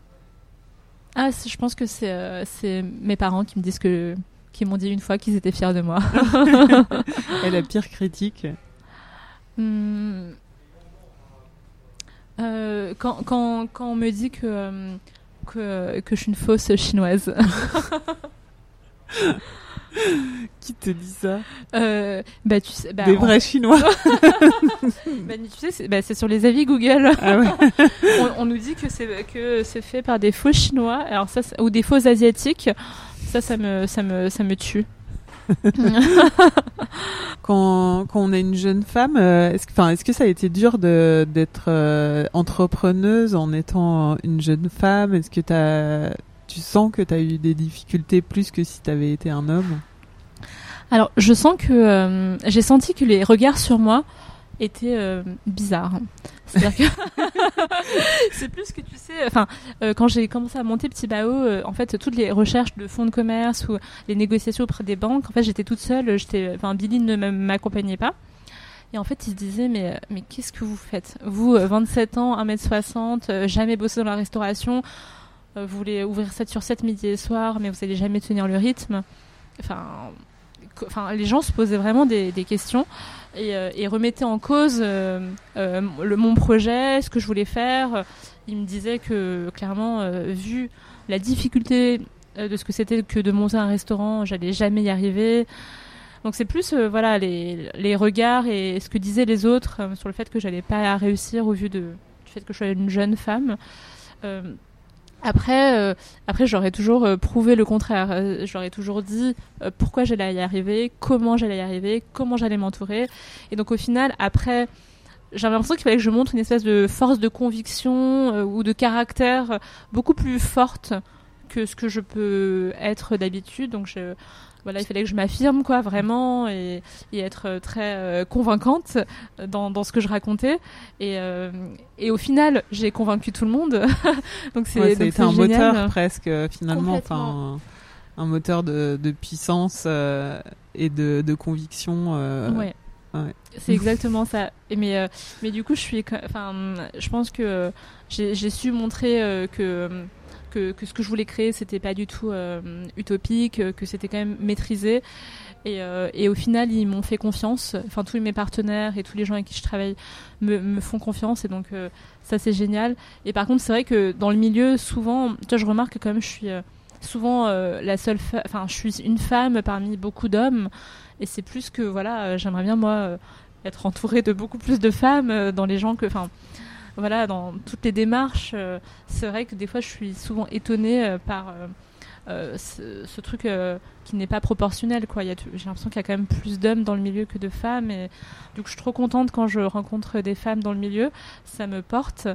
Ah, je pense que c'est euh, c'est mes parents qui me disent que qui m'ont dit une fois qu'ils étaient fiers de moi. Et la pire critique Hmm. Euh, quand, quand, quand on me dit que, euh, que, que je suis une fausse chinoise, Qui te dit ça? Euh, bah, tu sais, bah, Des vrais chinois bah, tu sais, c'est bah, c'est sur les avis Google. Ah ouais. on, on nous dit que c'est fait par des faux chinois, alors ça, ou des faux asiatiques. Ça, ça me, ça me, ça me tue. quand, quand on est une jeune femme, euh, est-ce que, ça a été dur d'être euh, entrepreneuse en étant une jeune femme? Est-ce que t'as, tu sens que tu as eu des difficultés plus que si tu avais été un homme? Alors, je sens que euh, j'ai senti que les regards sur moi étaient euh, bizarres. C'est-à-dire que c'est plus que tu sais. Enfin, euh, quand j'ai commencé à monter Petit Bao, euh, en fait, toutes les recherches de fonds de commerce ou les négociations auprès des banques, en fait, j'étais toute seule. J'étais, enfin, Billy ne m'accompagnait pas. Et en fait, il se disait, mais, mais qu'est-ce que vous faites? Vous, euh, 27 ans, 1m60, euh, jamais bossé dans la restauration, vous voulez ouvrir 7 sur 7 midi et soir, mais vous allez jamais tenir le rythme? Enfin, enfin les gens se posaient vraiment des, des questions et, euh, et remettaient en cause euh, euh, mon projet, ce que je voulais faire. Ils me disaient que, clairement, vu la difficulté de ce que c'était que de monter un restaurant, j'allais jamais y arriver. Donc c'est plus voilà les, les regards et ce que disaient les autres sur le fait que j'allais pas réussir au vu de, du fait que je sois une jeune femme. Après, euh, après j'aurais toujours euh, prouvé le contraire. Euh, j'aurais toujours dit euh, pourquoi j'allais y arriver, comment j'allais y arriver, comment j'allais m'entourer. Et donc au final, après, j'avais l'impression qu'il fallait que je montre une espèce de force de conviction ou de caractère beaucoup plus forte que ce que je peux être d'habitude. Donc je, voilà, il fallait que je m'affirme quoi vraiment et, et être euh, très euh, convaincante dans, dans ce que je racontais. Et, euh, et au final, j'ai convaincu tout le monde. donc c'est Ouais, donc un génial. moteur presque euh, finalement, enfin un, un moteur de, de puissance euh, et de, de conviction. euh, Ouais. ouais. C'est exactement ça. Et mais, euh, mais du coup, je suis, enfin, je pense que euh, j'ai j'ai su montrer euh, que, que ce que je voulais créer, c'était pas du tout euh, utopique, euh, que c'était quand même maîtrisé. Et, euh, et au final, ils m'ont fait confiance. Enfin, tous mes partenaires et tous les gens avec qui je travaille me, font confiance. Et donc, ça, c'est génial. Et par contre, c'est vrai que dans le milieu, souvent, tu vois, je remarque que même, je suis souvent la seule, enfin, je suis une femme parmi beaucoup d'hommes. Et c'est plus que, voilà, j'aimerais bien, moi, être entourée de beaucoup plus de femmes dans les gens que, voilà, dans toutes les démarches. euh, c'est vrai que des fois, je suis souvent étonnée euh, par euh, ce, truc qui n'est pas proportionnel, quoi. J'ai l'impression qu'il y a quand même plus d'hommes dans le milieu que de femmes. Et donc, je suis trop contente quand je rencontre des femmes dans le milieu. Ça me porte.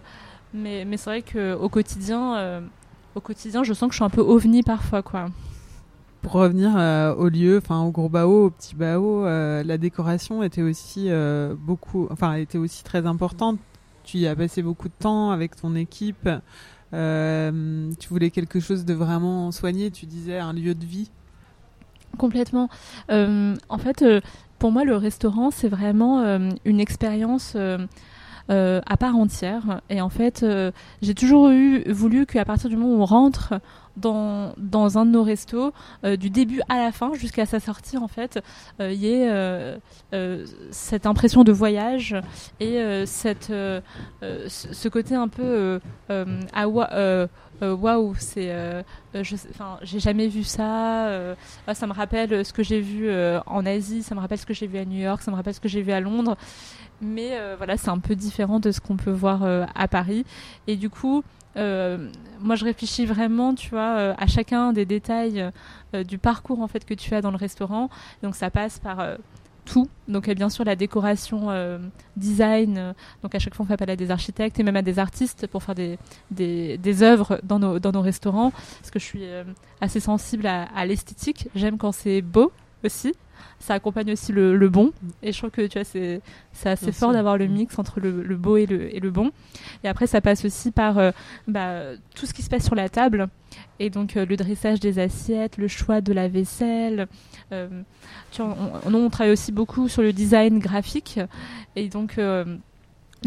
Mais, mais c'est vrai qu'au quotidien, au quotidien, je sens que je suis un peu ovni parfois, quoi. Pour revenir au lieu, enfin au gros bao, au petit bao, la décoration était aussi beaucoup, enfin était aussi très importante. Tu y as passé beaucoup de temps avec ton équipe. Euh, tu voulais quelque chose de vraiment soigné. Tu disais un lieu de vie. Complètement. Euh, en fait, euh, pour moi, le restaurant, c'est vraiment une expérience euh, à part entière. Et en fait, euh, j'ai toujours eu voulu qu'à partir du moment où on rentre dans, dans un de nos restos, euh, du début à la fin, jusqu'à sa sortie, en fait, il y ait cette impression de voyage et cette, ce côté un peu euh, euh, wa- euh, euh, waouh, c'est, euh, euh, j'ai jamais vu ça. euh, ah, ça me rappelle ce que j'ai vu euh, en Asie, ça me rappelle ce que j'ai vu à New York, ça me rappelle ce que j'ai vu à Londres. Mais euh, voilà, c'est un peu différent de ce qu'on peut voir euh, à Paris. Et du coup, euh, moi, je réfléchis vraiment, tu vois, euh, à chacun des détails euh, du parcours en fait que tu as dans le restaurant. Donc, ça passe par euh, tout. Donc, bien sûr, la décoration, euh, design. euh, donc, à chaque fois, on fait appel à des architectes et même à des artistes pour faire des, des, des œuvres dans nos, dans nos restaurants. Parce que je suis euh, assez sensible à, à l'esthétique. J'aime quand c'est beau aussi. Ça accompagne aussi le, le bon. Et je trouve que tu vois, c'est assez Bien fort d'avoir le mix entre le, le beau et le, et le bon. Et après, ça passe aussi par euh, bah, tout ce qui se passe sur la table. Et donc, euh, le dressage des assiettes, le choix de la vaisselle. Euh, tu vois, on, on, on travaille aussi beaucoup sur le design graphique. Et donc,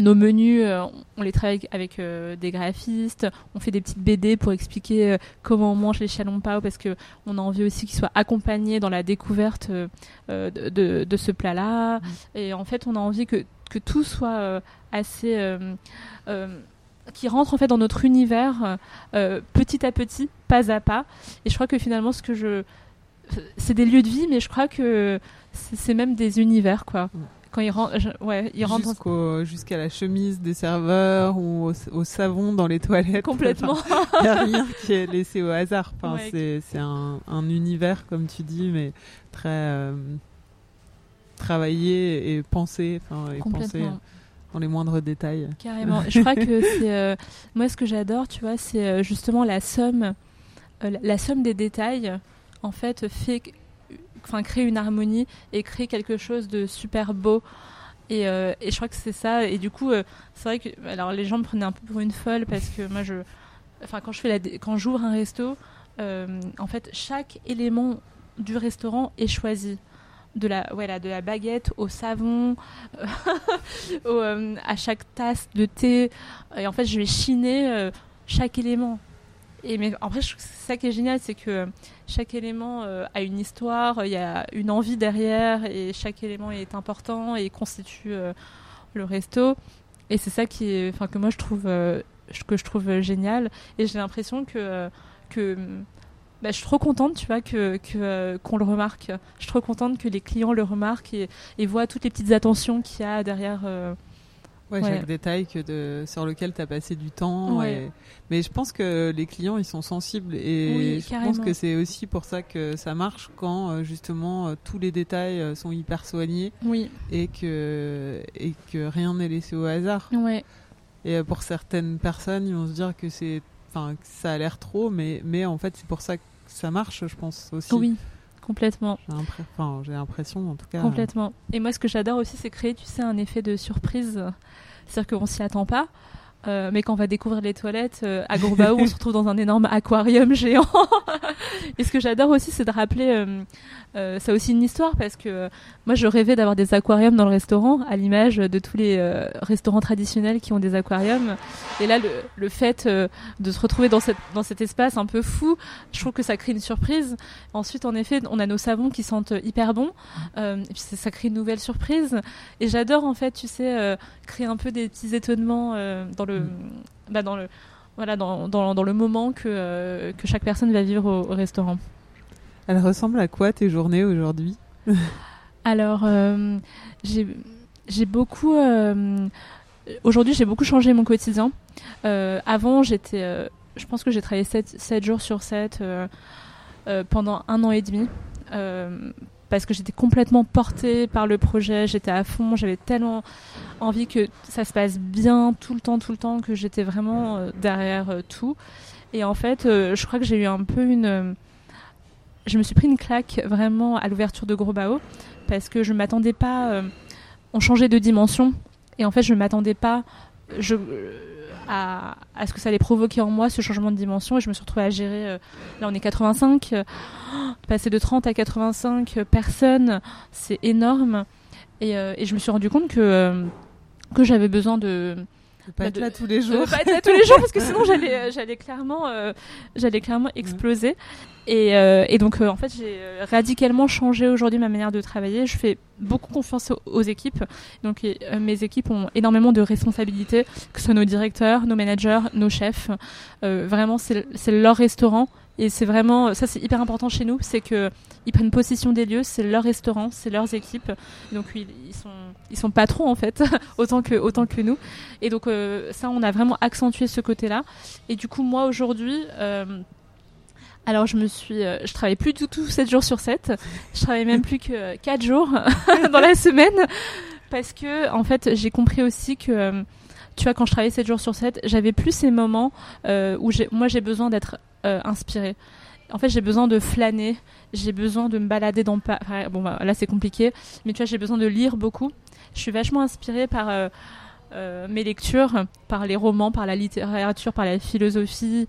nos menus, euh, on les travaille avec, euh, des graphistes. On fait des petites BD pour expliquer euh, comment on mange les chalons pao parce que on a envie aussi qu'ils soient accompagnés dans la découverte de, de, de ce plat-là. Et en fait, on a envie que, que tout soit assez qui rentre en fait dans notre univers petit à petit, pas à pas. Et je crois que finalement, ce que je c'est des lieux de vie, mais je crois que c'est c'est même des univers quoi. Mm. Quand ils rentrent, je- ouais, ils rentrent Jusqu'au- Jusqu'à la chemise des serveurs ou au, au savon dans les toilettes. complètement. Il n'y a rien qui est laissé au hasard. Enfin, Ouais. c'est, un, un univers, comme tu dis, mais très euh, travaillé et pensé, enfin, et pensé complètement. dans les moindres détails. Carrément. Je crois que c'est euh, moi ce que j'adore, tu vois, c'est euh, justement la somme, euh, la, la somme des détails. En fait, fait enfin créer une harmonie et créer quelque chose de super beau. Et, euh, je crois que c'est ça. Et du coup, euh, c'est vrai que alors les gens me prenaient un peu pour une folle parce que moi, je, enfin quand je fais la, quand j'ouvre un resto, euh, en fait, chaque élément du restaurant est choisi. De la, voilà, de la baguette au savon, à chaque tasse de thé. Et en fait, je vais chiner chaque élément. Et mais après, ça qui est génial, c'est que chaque élément euh, a une histoire, il y a une envie derrière, et chaque élément est important et constitue euh, le resto. Et c'est ça qui enfin, que moi je trouve, euh, que je trouve génial. Et j'ai l'impression que, que bah, je suis trop contente, tu vois, que, qu'on le remarque. Je suis trop contente que les clients le remarquent et, voient toutes les petites attentions qu'il y a derrière. Ouais, Ouais. chaque détail que de, sur lequel tu as passé du temps. Ouais. et- Mais je pense que les clients, ils sont sensibles et Oui, je carrément. pense que c'est aussi pour ça que ça marche quand euh, justement euh, tous les détails euh, sont hyper soignés Oui, et que, et que rien n'est laissé au hasard. ouais, Et pour certaines personnes, ils vont se dire que c'est, enfin, ça a l'air trop, mais, mais en fait, c'est pour ça que ça marche, je pense aussi. oui, complètement. J'ai l'impression, en tout cas. Complètement. Et moi, ce que j'adore aussi, c'est créer, tu sais, un effet de surprise. C'est-à-dire qu'on s'y attend pas. Euh, mais quand on va découvrir les toilettes euh, à Gourbao, on se retrouve dans un énorme aquarium géant. et ce que j'adore aussi, c'est de rappeler, euh, euh, ça aussi une histoire parce que moi, je rêvais d'avoir des aquariums dans le restaurant, à l'image de tous les restaurants traditionnels qui ont des aquariums. Et là, le, le fait de se retrouver dans, cette, dans cet espace un peu fou, je trouve que ça crée une surprise. Ensuite, en effet, on a nos savons qui sentent hyper bon. Et puis ça, crée une nouvelle surprise. Et j'adore en fait, tu sais, créer un peu des petits étonnements dans le, bah, dans le, voilà, dans, dans, dans le moment que euh, que chaque personne va vivre au, au restaurant. Elle ressemble à quoi tes journées aujourd'hui? Alors, euh, j'ai j'ai beaucoup. euh, Aujourd'hui, j'ai beaucoup changé mon quotidien. Euh, avant, j'étais. euh, je pense que j'ai travaillé 7, jours sur 7 pendant un an et demi. Parce que j'étais complètement portée par le projet, j'étais à fond, j'avais tellement envie que ça se passe bien tout le temps, tout le temps, que j'étais vraiment euh, derrière euh, tout. Et en fait, euh, je crois que j'ai eu un peu une. je me suis pris une claque vraiment à l'ouverture de Gros Bao parce que je m'attendais pas. on changeait de dimension et en fait, je m'attendais pas je, à, à ce que ça allait provoquer en moi ce changement de dimension et je me suis retrouvée à gérer. euh, là, on est 85, euh, passer de 30 à 85 personnes, c'est énorme. Et, euh, je me suis rendu compte euh, que j'avais besoin de, De pas Bah, être de- là tous les je jours. veux pas être là tous les jours parce que sinon j'allais j'allais clairement euh, j'allais clairement exploser. Et, euh, et donc euh, en fait j'ai radicalement changé aujourd'hui ma manière de travailler. Je fais beaucoup confiance aux, aux équipes. Donc et, mes équipes ont énormément de responsabilités que ce soit nos directeurs nos managers nos chefs. Vraiment c'est c'est leur restaurant et c'est vraiment ça c'est hyper important chez nous c'est que ils prennent possession des lieux c'est leur restaurant c'est leurs équipes donc ils, ils sont ils sont patrons en fait autant que autant que nous et donc euh, ça, on a vraiment accentué ce côté-là. Et du coup, moi aujourd'hui, euh, alors je me suis, euh, je travaille plus du tout 7 jours sur 7. Je travaille même plus que 4 jours dans la semaine parce que en fait, j'ai compris aussi que tu vois, quand je travaillais 7 jours sur 7, j'avais plus ces moments euh, où moi j'ai besoin d'être euh, inspirée. En fait, j'ai besoin de flâner, j'ai besoin de me balader dans pas. enfin, bon, bah, là c'est compliqué, mais tu vois, j'ai besoin de lire beaucoup. Je suis vachement inspirée par euh, euh, mes lectures, par les romans, par la littérature, par la philosophie.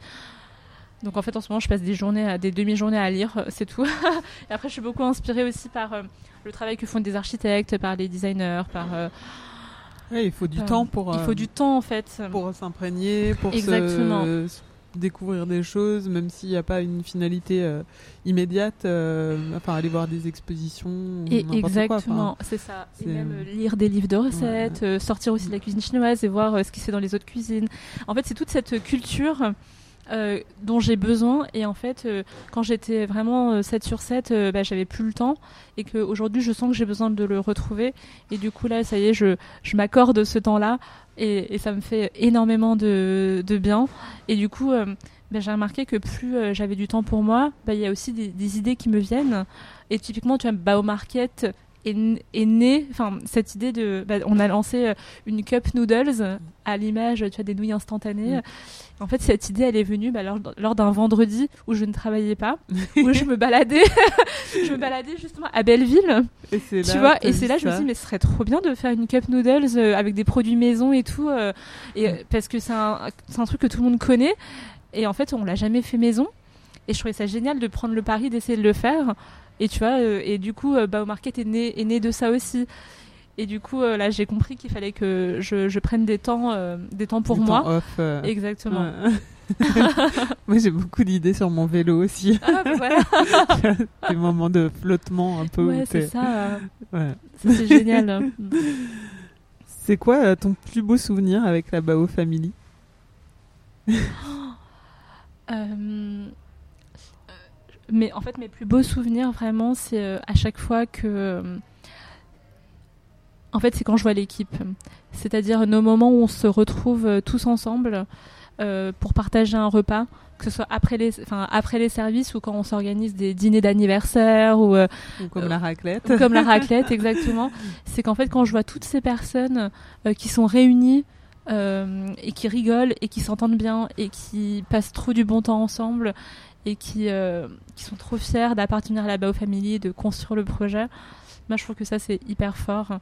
Donc en fait, en ce moment, je passe des journées, à, des demi-journées à lire, euh, c'est tout. Et après, je suis beaucoup inspirée aussi par le travail que font des architectes, par les designers, par. Ouais, il faut du temps pour, Il faut du temps en fait. pour s'imprégner, pour Exactement. se découvrir des choses, même s'il n'y a pas une finalité euh, immédiate. euh, enfin, aller voir des expositions. Et exactement, enfin. c'est ça. Et même euh, lire des livres de recettes, sortir aussi de la cuisine chinoise et voir ce qui se fait dans les autres cuisines. En fait, c'est toute cette culture euh, dont j'ai besoin. Et en fait, euh, quand j'étais vraiment euh, 7 sur 7, euh, bah, j'avais plus le temps. Et qu'aujourd'hui, je sens que j'ai besoin de le retrouver. Et du coup, là, ça y est, je, je m'accorde ce temps-là. Et, et ça me fait énormément de, de bien. Et du coup, bah, j'ai remarqué que plus j'avais du temps pour moi, bah, il y a aussi des, idées qui me viennent. Et typiquement, tu vois, Bao Market, est, née, enfin cette idée de, bah, on a lancé une cup noodles à l'image, tu vois, des nouilles instantanées. Mm. En fait, cette idée, elle est venue bah, lors, lors d'un vendredi où je ne travaillais pas, où je me baladais, je me baladais justement à Belleville, Et c'est tu là vois. que Et c'est là, je me suis dit, mais ce serait trop bien de faire une cup noodles euh, avec des produits maison et tout, euh, et euh, parce que c'est un, c'est un truc que tout le monde connaît. Et en fait, on l'a jamais fait maison. Et je trouvais ça génial de prendre le pari d'essayer de le faire. Et tu vois, euh, et du coup, euh, Bao Market est né, est né de ça aussi. Et du coup, euh, là, j'ai compris qu'il fallait que je, je prenne des temps, euh, des temps pour Du moi. temps off, euh, Exactement. ouais. Moi, j'ai beaucoup d'idées sur mon vélo aussi. Ah, bah voilà. Des moments de flottement un peu. ouais, c'est ça. euh, Ouais. c'est génial. C'est quoi ton plus beau souvenir avec la Bao Family? Mais en fait, mes plus beaux souvenirs, vraiment, c'est à chaque fois que. En fait, c'est quand je vois l'équipe. C'est-à-dire nos moments où on se retrouve euh, tous ensemble euh, pour partager un repas, que ce soit après les, enfin, après les services ou quand on s'organise des dîners d'anniversaire ou, euh, Ou comme Euh, la raclette ou comme la raclette, exactement. C'est qu'en fait, quand je vois toutes ces personnes euh, qui sont réunies euh, et qui rigolent et qui s'entendent bien et qui passent trop du bon temps ensemble et qui, euh, qui sont trop fiers d'appartenir à la Bao Family et de construire le projet, moi je trouve que ça c'est hyper fort.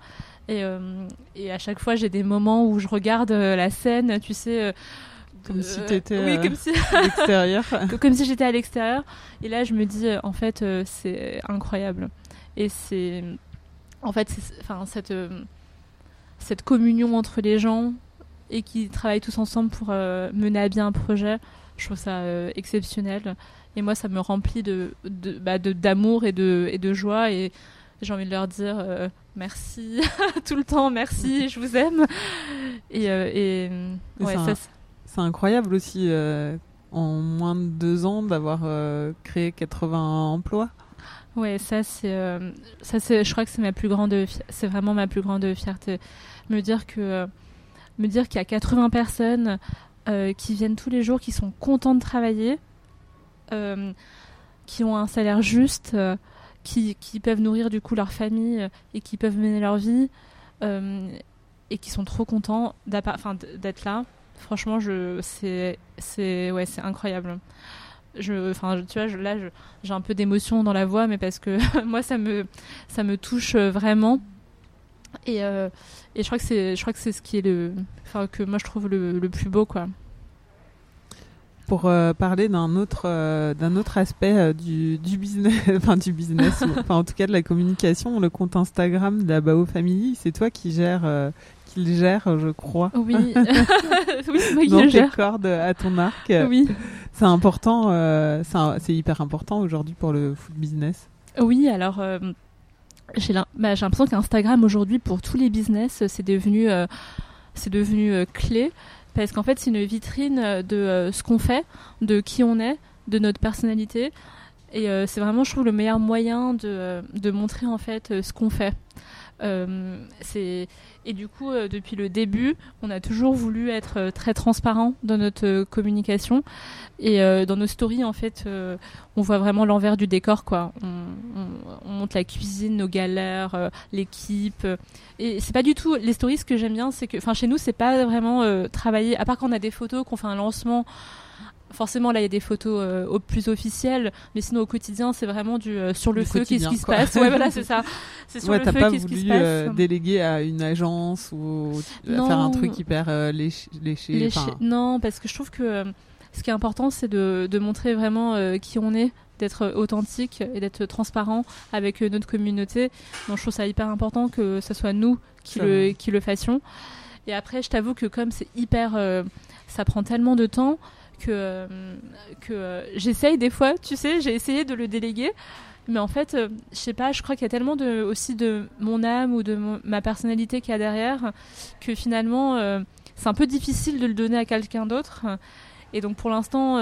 Et, euh, et à chaque fois, j'ai des moments où je regarde euh, la scène, tu sais. euh, Comme si t'étais, Oui, comme si à l'extérieur. comme si j'étais à l'extérieur. Et là, je me dis, en fait, c'est incroyable. Et c'est. En fait, enfin, cette, cette communion entre les gens et qui travaillent tous ensemble pour euh, mener à bien un projet, je trouve ça euh, exceptionnel. Et moi, ça me remplit de, de, bah, de- d'amour et de, et de joie. Et j'ai envie de leur dire euh, merci tout le temps, merci, je vous aime. Et, euh, et Et ouais, c'est incroyable aussi, euh, en moins de deux ans, d'avoir créé 80 emplois. Ouais, ça c'est ça c'est je crois que c'est ma plus grande c'est vraiment ma plus grande fierté me dire que me dire qu'il y a 80 personnes euh, qui viennent tous les jours qui sont contents de travailler euh, qui ont un salaire juste qui, peuvent nourrir du coup leur famille euh, et qui peuvent mener leur vie euh, et qui sont trop contents d'être là franchement c'est ouais incroyable je enfin tu vois là j'ai un peu d'émotion dans la voix, mais parce que moi ça me ça me touche euh, vraiment. Et, et je crois que c'est je crois que c'est ce qui est le que moi je trouve le, le plus beau quoi. Pour euh, parler d'un autre, euh, d'un autre aspect euh, du, du business, enfin du business, enfin en tout cas de la communication, le compte Instagram de la Bao Family, c'est toi qui gère, qui le gère, je crois. Oui, oui c'est moi qui dans le tes cordes à ton arc. Oui, C'est important, c'est hyper important aujourd'hui pour le food business. oui. Alors j'ai bah, j'ai l'impression qu'Instagram aujourd'hui pour tous les business c'est devenu c'est devenu clé parce qu'en fait c'est une vitrine euh, de euh, ce qu'on fait, de qui on est, de notre personnalité. Et euh, c'est vraiment, je trouve, le meilleur moyen de, de montrer en fait ce qu'on fait. C'est et du coup, euh, depuis le début, on a toujours voulu être euh, très transparent dans notre euh, communication et dans nos stories. En fait, on voit vraiment l'envers du décor, quoi. On, on- on montre la cuisine, nos galères, l'équipe. et c'est pas du tout les stories. Ce que j'aime bien, c'est que, enfin, chez nous, c'est pas vraiment travailler. À part quand on a des photos, qu'on fait un lancement. Forcément, là, il y a des photos euh, au plus officielles, mais sinon au quotidien, c'est vraiment du euh, sur le Du feu, qu'est-ce qui se passe. Ouais, voilà, c'est ça. C'est sur ouais, le feu, qu'est-ce qui se voulu passe. euh, déléguer à une agence ou Non. faire un truc hyper euh, léché. Non, parce que je trouve que euh, ce qui est important, c'est de, de montrer vraiment euh, qui on est, d'être authentique et d'être transparent avec euh, notre communauté. Donc je trouve ça hyper important que ce soit nous qui le, va. qui le fassions. Et après, je t'avoue que comme c'est hyper... euh, ça prend tellement de temps que, euh, que euh, j'essaye des fois, tu sais, j'ai essayé de le déléguer. Mais en fait, euh, je sais pas, je crois qu'il y a tellement de, aussi de mon âme ou de ma personnalité qu'il y a derrière que finalement, c'est un peu difficile de le donner à quelqu'un d'autre. Et donc pour l'instant,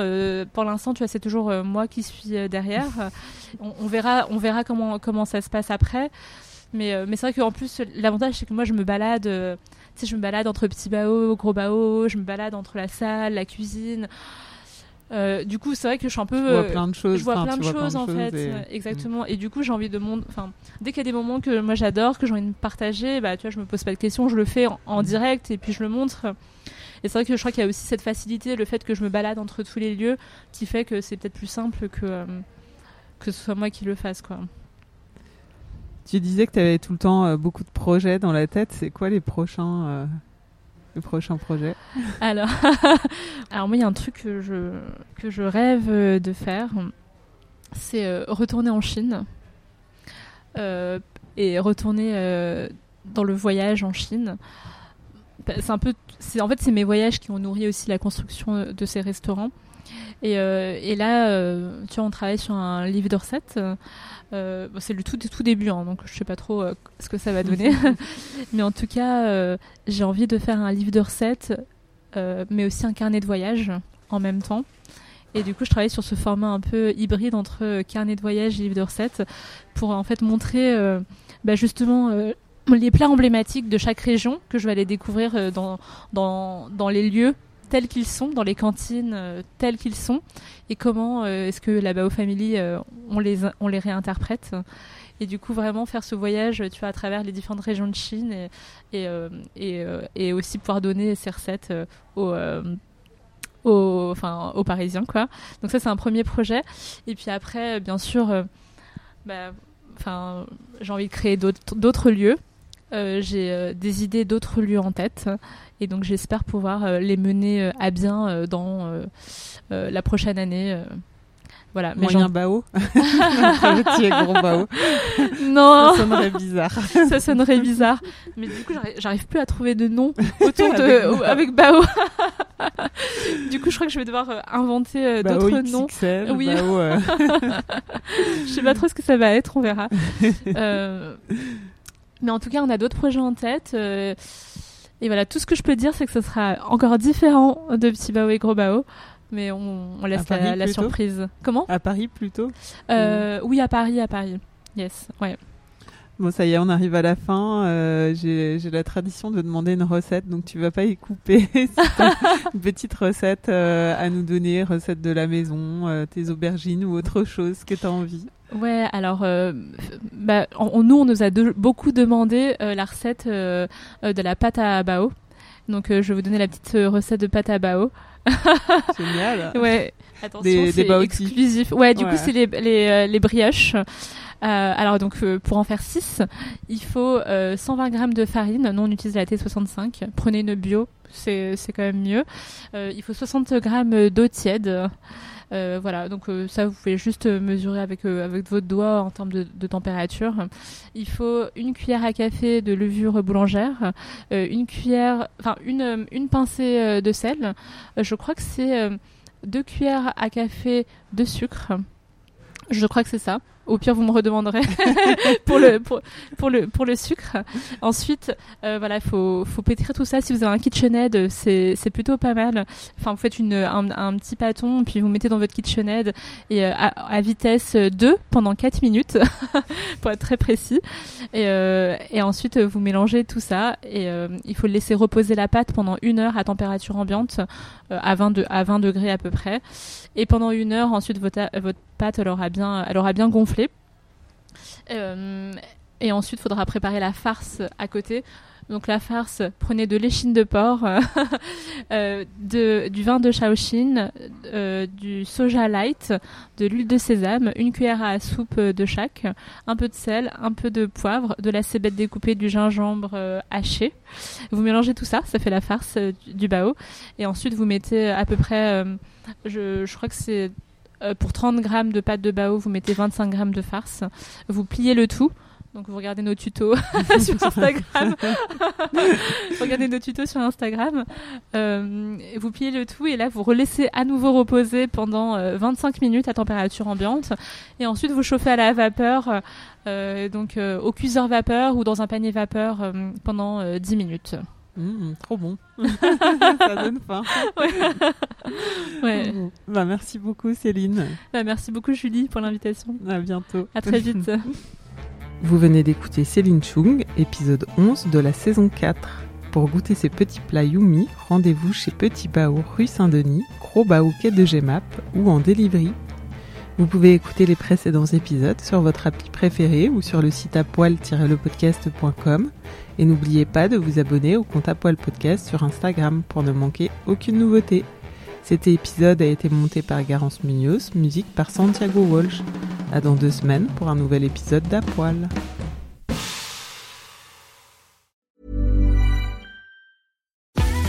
pour l'instant, tu vois, c'est toujours moi qui suis derrière. On, on verra, on verra comment comment ça se passe après. Mais mais c'est vrai qu'en plus l'avantage c'est que moi je me balade, sais, je me balade entre petits baos, gros baos, je me balade entre la salle, la cuisine. Euh, du coup, c'est vrai que je suis un peu. Tu vois euh, plein de choses. je vois plein de choses en fait, et- euh, exactement. Et du coup, j'ai envie de mon... enfin, dès qu'il y a des moments que moi j'adore, que j'ai envie de partager, bah tu vois, je me pose pas de questions, je le fais en, en Mm. direct et puis je le montre. Et c'est vrai que je crois qu'il y a aussi cette facilité, le fait que je me balade entre tous les lieux, qui fait que c'est peut-être plus simple que euh, que ce soit moi qui le fasse, quoi. Tu disais que tu avais tout le temps euh, beaucoup de projets dans la tête. C'est quoi les prochains, euh, les prochains projets Alors, alors moi, il y a un truc que je, que je rêve euh, de faire, c'est retourner en Chine et retourner dans le voyage en Chine. Bah, C'est un peu, en fait c'est mes voyages qui ont nourri aussi la construction de ces restaurants. Et, et là, tu vois, on travaille sur un livre de recettes. Euh, c'est le tout, tout début, hein, donc je sais pas trop euh, ce que ça va donner. Mais en tout cas, euh, j'ai envie de faire un livre de recettes, mais aussi un carnet de voyage en même temps. Et du coup, je travaille sur ce format un peu hybride entre carnet de voyage et livre de recettes pour en fait montrer bah, justement les plats emblématiques de chaque région que je vais aller découvrir dans, dans, dans les lieux tels qu'ils sont, dans les cantines euh, tels qu'ils sont, et comment euh, est-ce que la Bao Family, euh, on, les, on les réinterprète. Et du coup, vraiment faire ce voyage, tu vois, à travers les différentes régions de Chine et, et, euh, et, aussi pouvoir donner ces recettes aux, aux, enfin, aux Parisiens, quoi. Donc ça, c'est un premier projet. Et puis après, bien sûr, bah, j'ai envie de créer d'autres lieux. J'ai des idées d'autres lieux en tête. Et donc j'espère pouvoir euh, les mener euh, à bien euh, dans la prochaine année. Voilà, mais Moyen bao petit et gros bao. non, Ça sonnerait bizarre. ça sonnerait bizarre. Mais du coup, j'arrive- plus à trouver de nom autour de Avec Bao. du coup, je crois que je vais devoir inventer euh, d'autres noms. Oui. bao, euh, Je sais pas trop ce que ça va être, on verra. Mais en tout cas, on a d'autres projets en tête. Et voilà, tout ce que je peux dire, c'est que ce sera encore différent de Petit Bao et Gros Bao. Mais on, on laisse la, surprise. Comment? À Paris plutôt? Euh, Oui, à Paris, à Paris. Yes, ouais. Bon, ça y est, on arrive à la fin. Euh, J'ai la tradition de demander une recette, donc tu vas pas y couper. Une petite recette euh, à nous donner, recette de la maison, euh, tes aubergines ou autre chose que tu as envie. Ouais, alors, euh, bah, on- nous, on nous a de- beaucoup demandé euh, la recette euh, euh, de la pâte à bao. Donc, euh, je vais vous donner la petite euh, recette de pâte à bao. Génial. Ouais, attention, Des- c'est exclusif. Ouais, du Ouais. coup, c'est les, les, euh, les brioches. Euh, alors, donc, euh, pour en faire 6, il faut euh, 120 grammes de farine. Nous, on utilise la T65. Prenez une bio, c'est c'est quand même mieux. Euh, il faut 60 grammes d'eau tiède. Euh, voilà, donc euh, ça, vous pouvez juste euh, mesurer avec, avec votre doigt en termes de, de température. Il faut une cuillère à café de levure boulangère, une cuillère, enfin une, une pincée de sel. Je crois que c'est deux cuillères à café de sucre. Je crois que c'est ça. Au pire, vous me redemanderez pour le pour, le pour le sucre. Ensuite, euh, voilà, faut faut pétrir tout ça. Si vous avez un KitchenAid, c'est c'est plutôt pas mal. Enfin, vous faites une un, un petit pâton, puis vous mettez dans votre KitchenAid et euh, à, vitesse 2 pendant 4 minutes pour être très précis. Et euh, et ensuite, vous mélangez tout ça et euh, il faut laisser reposer la pâte pendant une heure à température ambiante à 20 de, à 20 degrés à peu près. Et pendant une heure, ensuite votre votre pâte elle bien elle aura bien gonflé. Euh, et ensuite, il faudra préparer la farce à côté. Donc la farce, prenez de l'échine de porc, euh, du vin de Shaoxin, euh, du soja light, de l'huile de sésame, une cuillère à soupe de chaque, un peu de sel, un peu de poivre, de la cébette découpée, du gingembre haché. Vous mélangez tout ça, ça fait la farce du, bao. Et ensuite, vous mettez à peu près, je, crois que c'est pour 30 grammes de pâte de bao, vous mettez 25 grammes de farce. Vous pliez le tout. Donc vous regardez nos tutos sur Instagram. vous regardez nos tutos sur Instagram. Euh, vous pliez le tout et là vous relaissez à nouveau reposer pendant euh, 25 minutes à température ambiante. Et ensuite vous chauffez à la vapeur, euh, donc euh, au cuiseur vapeur ou dans un panier vapeur euh, pendant euh, 10 minutes. Mmh, trop bon. ça donne faim. Ouais. Bon. Bah, merci beaucoup Céline. Bah, merci beaucoup Julie pour l'invitation. À bientôt. À très vite. Vous venez d'écouter Céline Chung, épisode 11 de la saison 4. Pour goûter ces petits plats Yumi, rendez-vous chez Petit Bao rue Saint-Denis, Gros Bao quai de Gemap ou en delivery. Vous pouvez écouter les précédents épisodes sur votre appli préférée ou sur le site apoil-lepodcast.com et n'oubliez pas de vous abonner au compte Apoil Podcast sur Instagram pour ne manquer aucune nouveauté. Cet épisode a été monté par Garance Munoz, musique par Santiago Walsh. À dans deux semaines pour un nouvel épisode d'Apoil.